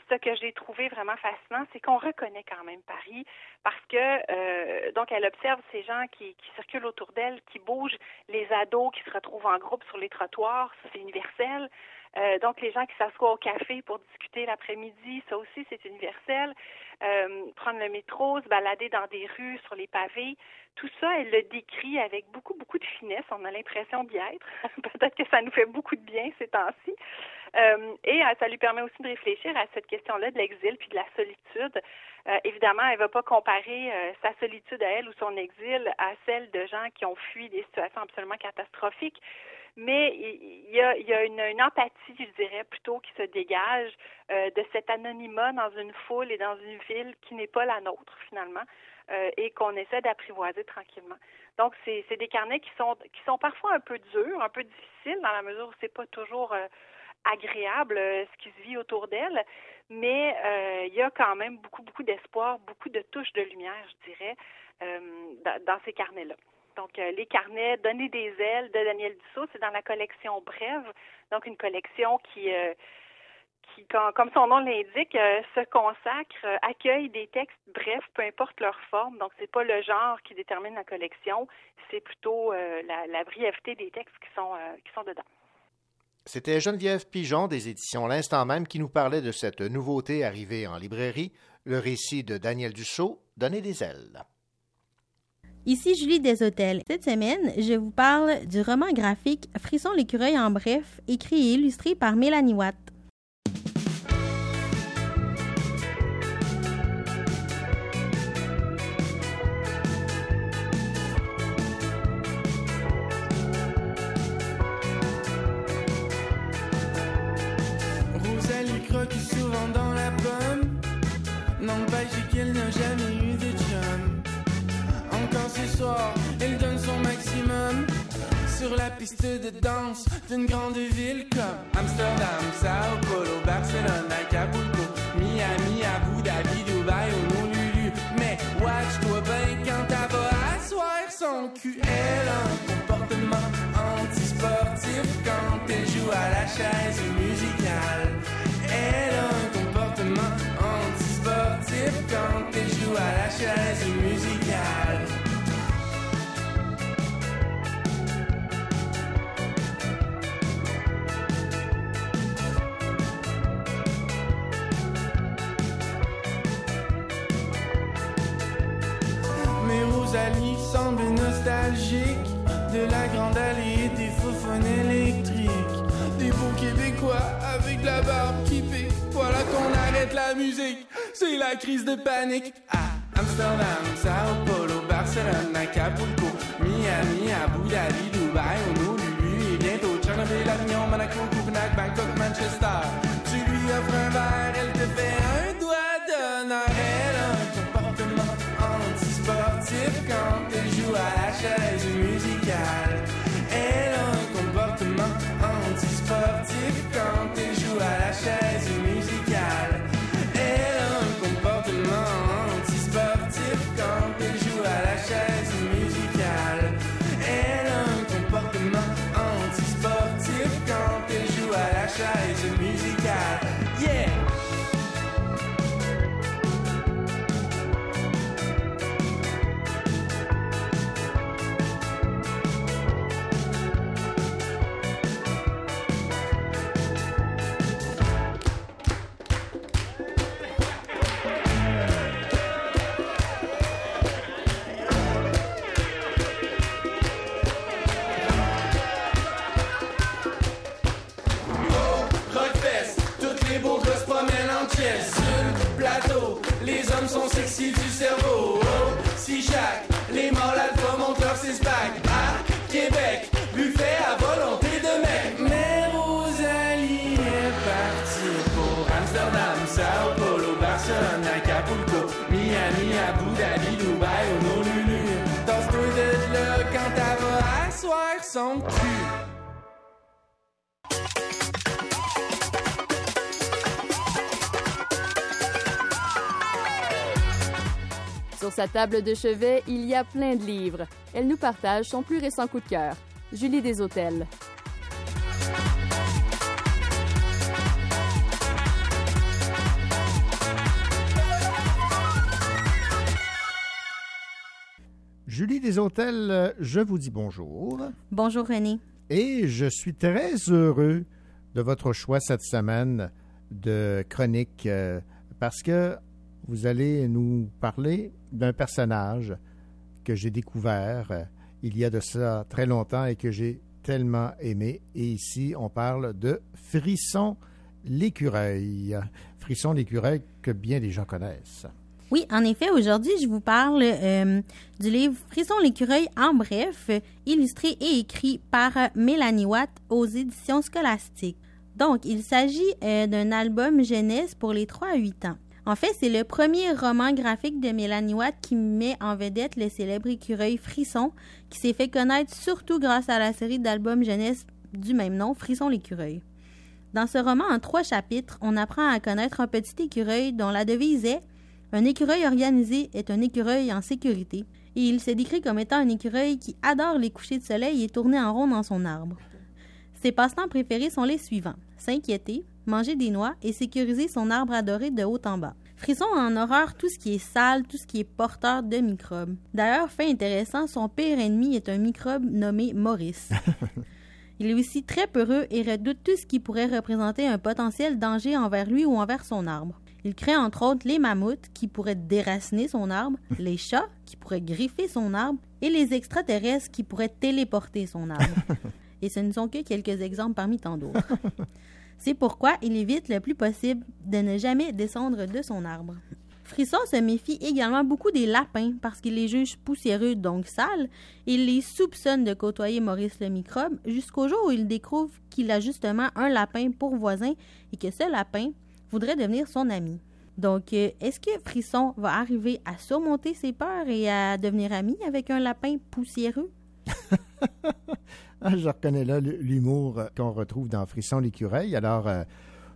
ce que j'ai trouvé vraiment fascinant, c'est qu'on reconnaît quand même Paris parce que euh, donc elle observe ces gens qui, qui circulent autour d'elle, qui bougent, les ados qui se retrouvent en groupe sur les trottoirs, c'est universel. Euh, donc les gens qui s'assoient au café pour discuter l'après-midi, ça aussi c'est universel. Euh, prendre le métro, se balader dans des rues, sur les pavés, tout ça, elle le décrit avec beaucoup, beaucoup de finesse. On a l'impression d'y être. Peut-être que ça nous fait beaucoup de bien ces temps-ci. Euh, et ça lui permet aussi de réfléchir à cette question-là de l'exil puis de la solitude. Évidemment, elle ne va pas comparer sa solitude à elle ou son exil à celle de gens qui ont fui des situations absolument catastrophiques. Mais il y a, y a une, empathie, je dirais, plutôt qui se dégage euh, de cet anonymat dans une foule et dans une ville qui n'est pas la nôtre finalement euh, et qu'on essaie d'apprivoiser tranquillement. Donc, c'est des carnets qui sont qui sont parfois un peu durs, un peu difficiles dans la mesure où c'est pas toujours euh, agréable ce qui se vit autour d'elle, mais il y a quand même beaucoup beaucoup d'espoir, beaucoup de touches de lumière, je dirais, dans ces carnets-là. Donc, euh, les carnets Donner des ailes de Daniel Dussault, c'est dans la collection Brève, donc une collection qui euh, comme son nom l'indique, euh, se consacre, accueille des textes brefs, peu importe leur forme. Donc, c'est pas le genre qui détermine la collection, c'est plutôt la, brièveté des textes qui sont qui sont dedans. C'était Geneviève Pigeon des éditions L'Instant même qui nous parlait de cette nouveauté arrivée en librairie, le récit de Daniel Dussault, Donner des ailes. Ici Julie Deshôtels. Cette semaine, je vous parle du roman graphique Frisson l'écureuil en bref, écrit et illustré par Mélanie Watt. De danse d'une grande ville comme Amsterdam, Sao Paulo, Barcelone, Acapulco, Miami, Abu Dhabi, Dubaï, Honolulu. Mais watch-toi bien quand elle va asseoir son cul. Elle a un comportement antisportif quand elle joue à la chaise musicale. Elle a un comportement antisportif quand elle joue à la chaise musicale. De la grande allée des faux électriques. Des beaux Québécois avec la barbe qui pique. Voilà qu'on arrête la musique, c'est la crise de panique. À Amsterdam, Sao Paulo, Barcelone, Acapulco, Miami, Abu Dhabi, Dubaï, Honolulu et bientôt Tchernobyl, Avignon, Monaco, Copenhague, Bangkok, Manchester. Gosses promènent en sur le plateau. Les hommes sont sexy du cerveau. Oh, si chaque, les mâles alpha montent leur six-pack. À Québec, buffet à volonté de mec. Mais Rosalie est partie pour Amsterdam, Sao Paulo, Barcelone, Acapulco, Miami, Abu Dhabi, Dubaï, Honolulu. Danse-toi de là quand elle va asseoir son cul. Sur sa table de chevet, il y a plein de livres. Elle nous partage son plus récent coup de cœur. Julie des Hôtels. Julie des Hôtels, je vous dis bonjour. Bonjour René. Et je suis très heureux de votre choix cette semaine de chronique euh, parce que vous allez nous parler d'un personnage que j'ai découvert euh, il y a de ça très longtemps et que j'ai tellement aimé. Et ici, on parle de Frisson l'écureuil. Frisson l'écureuil que bien des gens connaissent. Oui, en effet, aujourd'hui, je vous parle euh, du livre Frisson l'écureuil en bref, illustré et écrit par Mélanie Watt aux éditions scolastiques. Donc, il s'agit euh, d'un album jeunesse pour les 3 à 8 ans. En fait, c'est le premier roman graphique de Mélanie Watt qui met en vedette le célèbre écureuil Frisson, qui s'est fait connaître surtout grâce à la série d'albums jeunesse du même nom, Frisson l'écureuil. Dans ce roman en trois chapitres, on apprend à connaître un petit écureuil dont la devise est Un écureuil organisé est un écureuil en sécurité, et il se décrit comme étant un écureuil qui adore les couchers de soleil et tourner en rond dans son arbre. Ses passe-temps préférés sont les suivants s'inquiéter, manger des noix et sécuriser son arbre adoré de haut en bas. Frisson a en horreur tout ce qui est sale, tout ce qui est porteur de microbes. D'ailleurs, fait intéressant, son pire ennemi est un microbe nommé Maurice. Il est aussi très peureux et redoute tout ce qui pourrait représenter un potentiel danger envers lui ou envers son arbre. Il craint entre autres les mammouths qui pourraient déraciner son arbre, les chats qui pourraient griffer son arbre et les extraterrestres qui pourraient téléporter son arbre. Et ce ne sont que quelques exemples parmi tant d'autres. C'est pourquoi il évite le plus possible de ne jamais descendre de son arbre. Frisson se méfie également beaucoup des lapins parce qu'il les juge poussiéreux, donc sales, et il les soupçonne de côtoyer Maurice le microbe jusqu'au jour où il découvre qu'il a justement un lapin pour voisin et que ce lapin voudrait devenir son ami. Donc, euh, est-ce que Frisson va arriver à surmonter ses peurs et à devenir ami avec un lapin poussiéreux? Ah, je reconnais là l'humour qu'on retrouve dans Frisson l'écureuil. Alors, euh,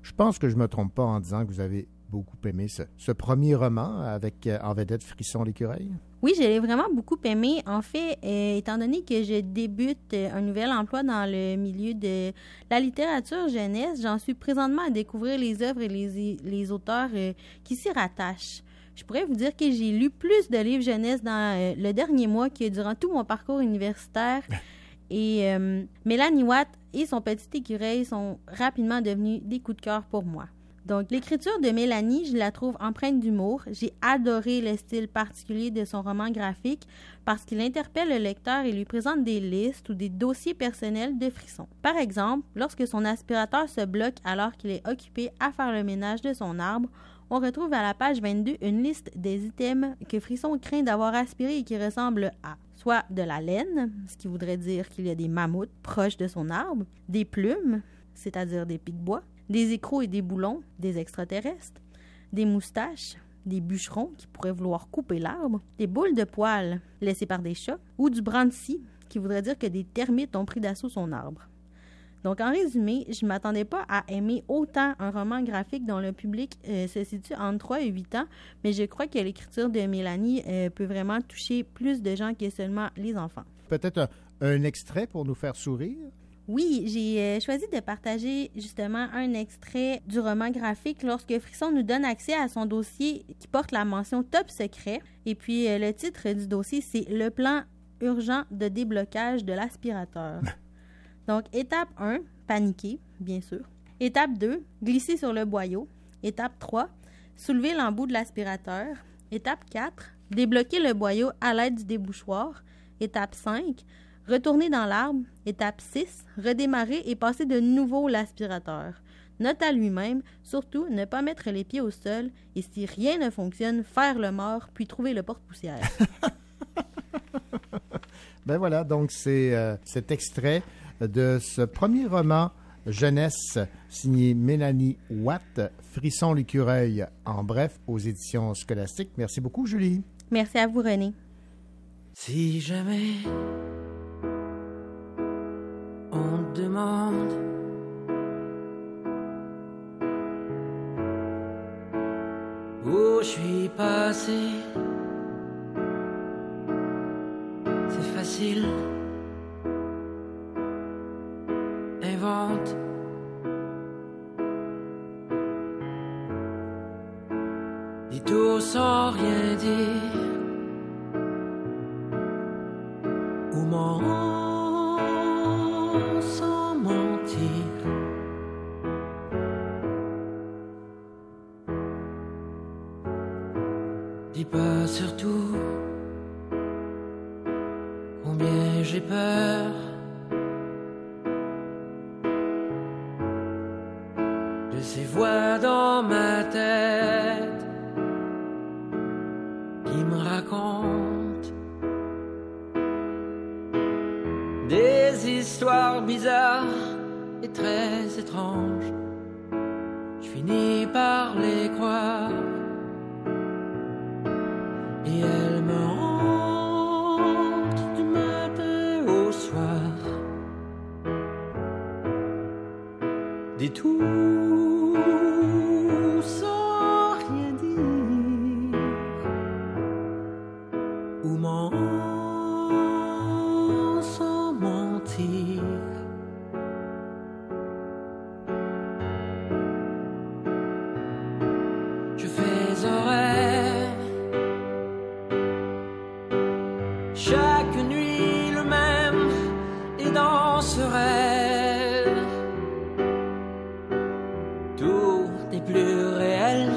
je pense que je me trompe pas en disant que vous avez beaucoup aimé ce, ce premier roman avec euh, en vedette Frisson l'écureuil. Oui, je l'ai vraiment beaucoup aimé. En fait, euh, étant donné que je débute euh, un nouvel emploi dans le milieu de la littérature jeunesse, j'en suis présentement à découvrir les œuvres et les, les auteurs euh, qui s'y rattachent. Je pourrais vous dire que j'ai lu plus de livres jeunesse dans euh, le dernier mois que durant tout mon parcours universitaire. Et euh, Mélanie Watt et son petit écureuil sont rapidement devenus des coups de cœur pour moi. Donc, l'écriture de Mélanie, je la trouve empreinte d'humour. J'ai adoré le style particulier de son roman graphique parce qu'il interpelle le lecteur et lui présente des listes ou des dossiers personnels de frissons. Par exemple, lorsque son aspirateur se bloque alors qu'il est occupé à faire le ménage de son arbre, on retrouve à la page 22 une liste des items que Frisson craint d'avoir aspirés et qui ressemblent à soit de la laine, ce qui voudrait dire qu'il y a des mammouths proches de son arbre, des plumes, c'est-à-dire des pics-bois, des écrous et des boulons, des extraterrestres, des moustaches, des bûcherons qui pourraient vouloir couper l'arbre, des boules de poils laissées par des chats, ou du brandy, qui voudrait dire que des termites ont pris d'assaut son arbre. Donc, en résumé, je ne m'attendais pas à aimer autant un roman graphique dont le public euh, se situe entre 3 et 8 ans, mais je crois que l'écriture de Mélanie euh, peut vraiment toucher plus de gens que seulement les enfants. Peut-être un, un extrait pour nous faire sourire? Oui, j'ai euh, choisi de partager justement un extrait du roman graphique lorsque Frisson nous donne accès à son dossier qui porte la mention top secret. Et puis euh, le titre du dossier, c'est Le plan urgent de déblocage de l'aspirateur. Donc, étape 1, paniquer, bien sûr. Étape 2, glisser sur le boyau. Étape 3, soulever l'embout de l'aspirateur. Étape 4, débloquer le boyau à l'aide du débouchoir. Étape 5, retourner dans l'arbre. Étape 6, redémarrer et passer de nouveau l'aspirateur. Note à lui-même, surtout ne pas mettre les pieds au sol et si rien ne fonctionne, faire le mort puis trouver le porte-poussière. Ben voilà, donc c'est euh, cet extrait de ce premier roman jeunesse signé Mélanie Watt, Frisson l'écureuil en bref aux éditions scolastiques. Merci beaucoup, Julie. Merci à vous, René. Si jamais on demande où je suis passé, c'est facile. Invente. Dis tout sans rien dire. Tout est plus réel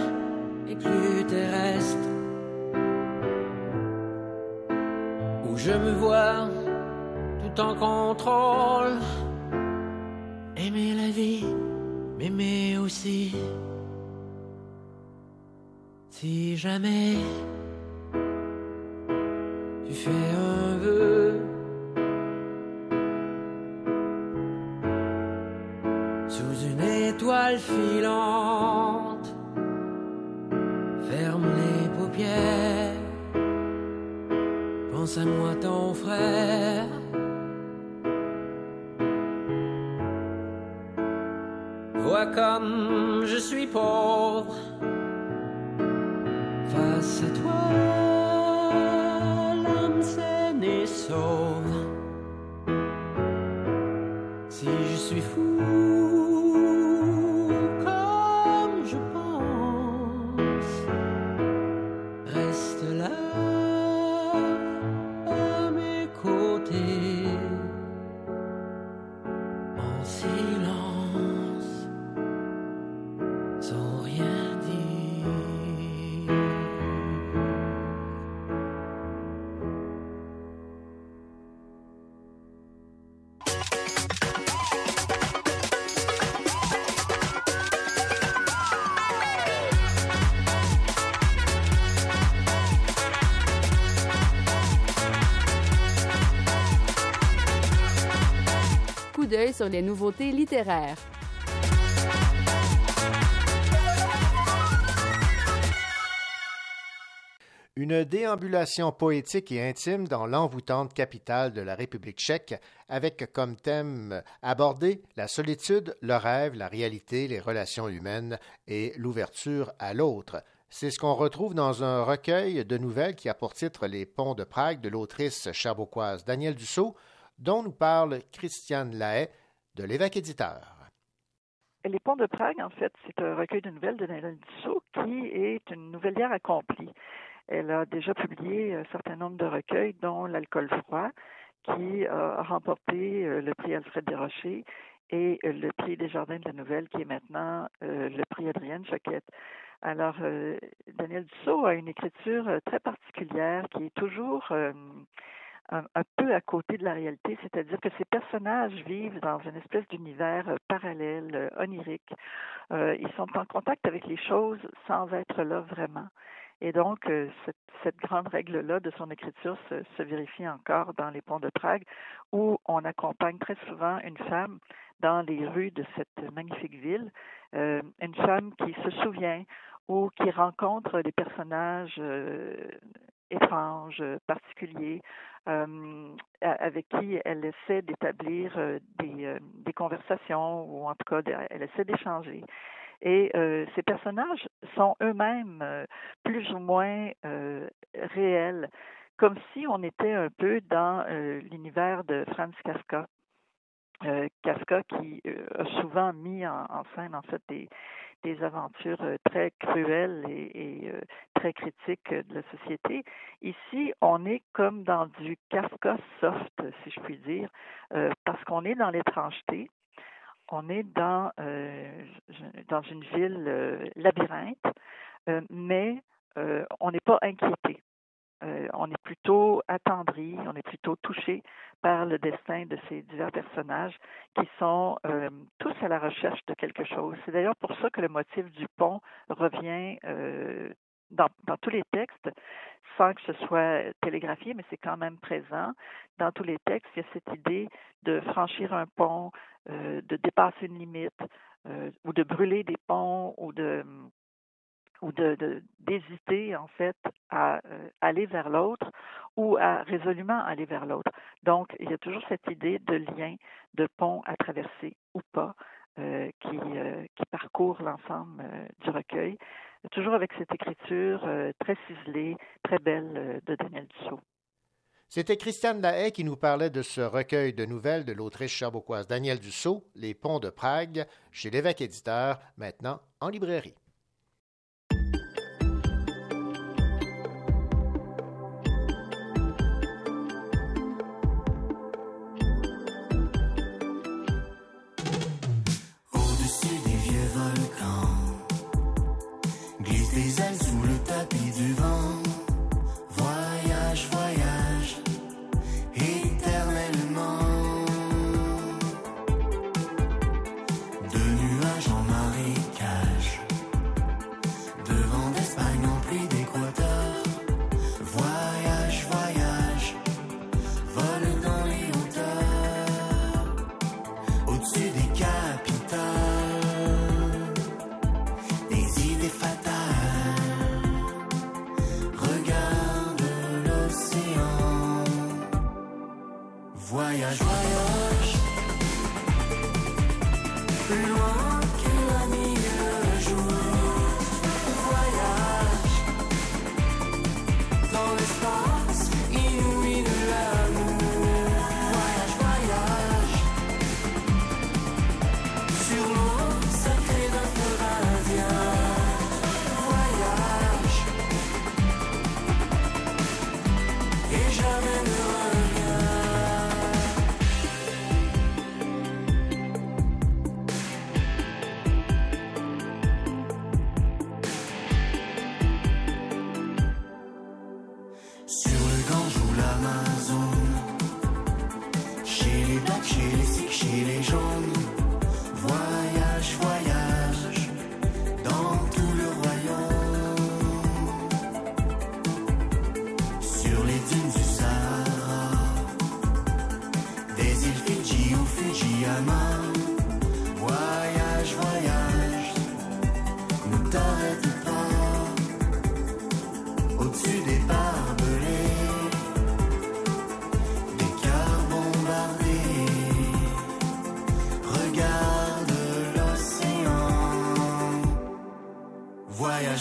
et plus terrestre. Où je me vois tout en contrôle aimer la vie m'aimer aussi. Si jamais sur les nouveautés littéraires. Une déambulation poétique et intime dans l'envoûtante capitale de la République tchèque, avec comme thème abordé la solitude, le rêve, la réalité, les relations humaines et l'ouverture à l'autre. C'est ce qu'on retrouve dans un recueil de nouvelles qui a pour titre Les Ponts de Prague de l'autrice cherbourgoise Danielle Dussault, dont nous parle Christiane Lahaye de l'évêque éditeur. Les Ponts de Prague, en fait, c'est un recueil de nouvelles de Danielle Dussault qui est une nouvelière accomplie. Elle a déjà publié un certain nombre de recueils, dont L'alcool froid, qui a remporté euh, le prix Alfred Desrochers et euh, le prix des Jardins de la Nouvelle, qui est maintenant euh, le prix Adrienne Choquette. Alors, Daniel Dussault a une écriture très particulière qui est toujours un, peu à côté de la réalité, c'est-à-dire que ces personnages vivent dans une espèce d'univers euh, parallèle, euh, onirique. Euh, ils sont en contact avec les choses sans être là vraiment. Et donc, cette, grande règle-là de son écriture se, vérifie encore dans Les Ponts de Prague, où on accompagne très souvent une femme dans les rues de cette magnifique ville, une femme qui se souvient ou qui rencontre des personnages étranges, particuliers, euh, avec qui elle essaie d'établir euh, des, euh, conversations ou en tout cas elle essaie d'échanger. Et euh, ces personnages sont eux-mêmes euh, plus ou moins euh, réels, comme si on était un peu dans euh, l'univers de Franz Kafka. Euh, Kafka qui euh, a souvent mis en, scène en fait des, des aventures euh, très cruelles et, euh, très critiques de la société. Ici, on est comme dans du Kafka soft, si je puis dire, parce qu'on est dans l'étrangeté, on est dans, dans une ville labyrinthe, mais on n'est pas inquiété. Euh, on est plutôt attendri, on est plutôt touché par le destin de ces divers personnages qui sont euh, tous à la recherche de quelque chose. C'est d'ailleurs pour ça que le motif du pont revient euh, dans, dans, tous les textes, sans que ce soit télégraphié, mais c'est quand même présent. Dans tous les textes, il y a cette idée de franchir un pont, de dépasser une limite, ou de brûler des ponts, ou de ou de d'hésiter en fait à euh, aller vers l'autre ou à résolument aller vers l'autre. Donc, il y a toujours cette idée de lien, de pont à traverser ou pas, euh, qui, euh, qui parcourt l'ensemble du recueil, toujours avec cette écriture très ciselée, très belle de Daniel Dussault. C'était Christiane Lahaye qui nous parlait de ce recueil de nouvelles de l'autrice cherbourgoise Daniel Dussault, Les Ponts de Prague, chez l'évêque éditeur, maintenant en librairie.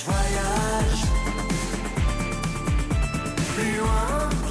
Voyage, voyage,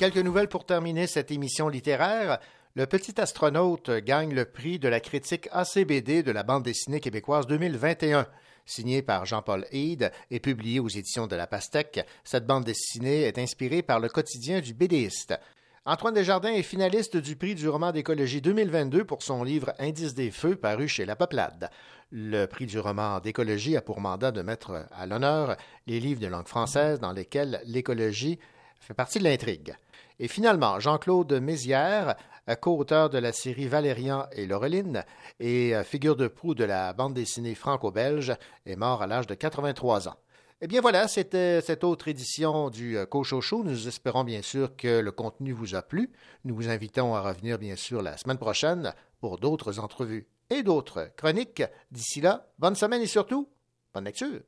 Quelques nouvelles pour terminer cette émission littéraire. Le petit astronaute gagne le prix de la critique ACBD de la bande dessinée québécoise 2021. Signée par Jean-Paul Hyde et publiée aux éditions de La Pastèque, cette bande dessinée est inspirée par le quotidien du BDiste. Antoine Desjardins est finaliste du prix du roman d'écologie 2022 pour son livre Indice des feux paru chez La Peuplade. Le prix du roman d'écologie a pour mandat de mettre à l'honneur les livres de langue française dans lesquels l'écologie fait partie de l'intrigue. Et finalement, Jean-Claude Mézières, co-auteur de la série Valérian et Laureline et euh, figure de proue de la bande dessinée franco-belge, est mort à l'âge de 83 ans. Eh bien voilà, c'était cette autre édition du euh, Cochocho. Nous espérons bien sûr que le contenu vous a plu. Nous vous invitons à revenir bien sûr la semaine prochaine pour d'autres entrevues et d'autres chroniques. D'ici là, bonne semaine et surtout, bonne lecture.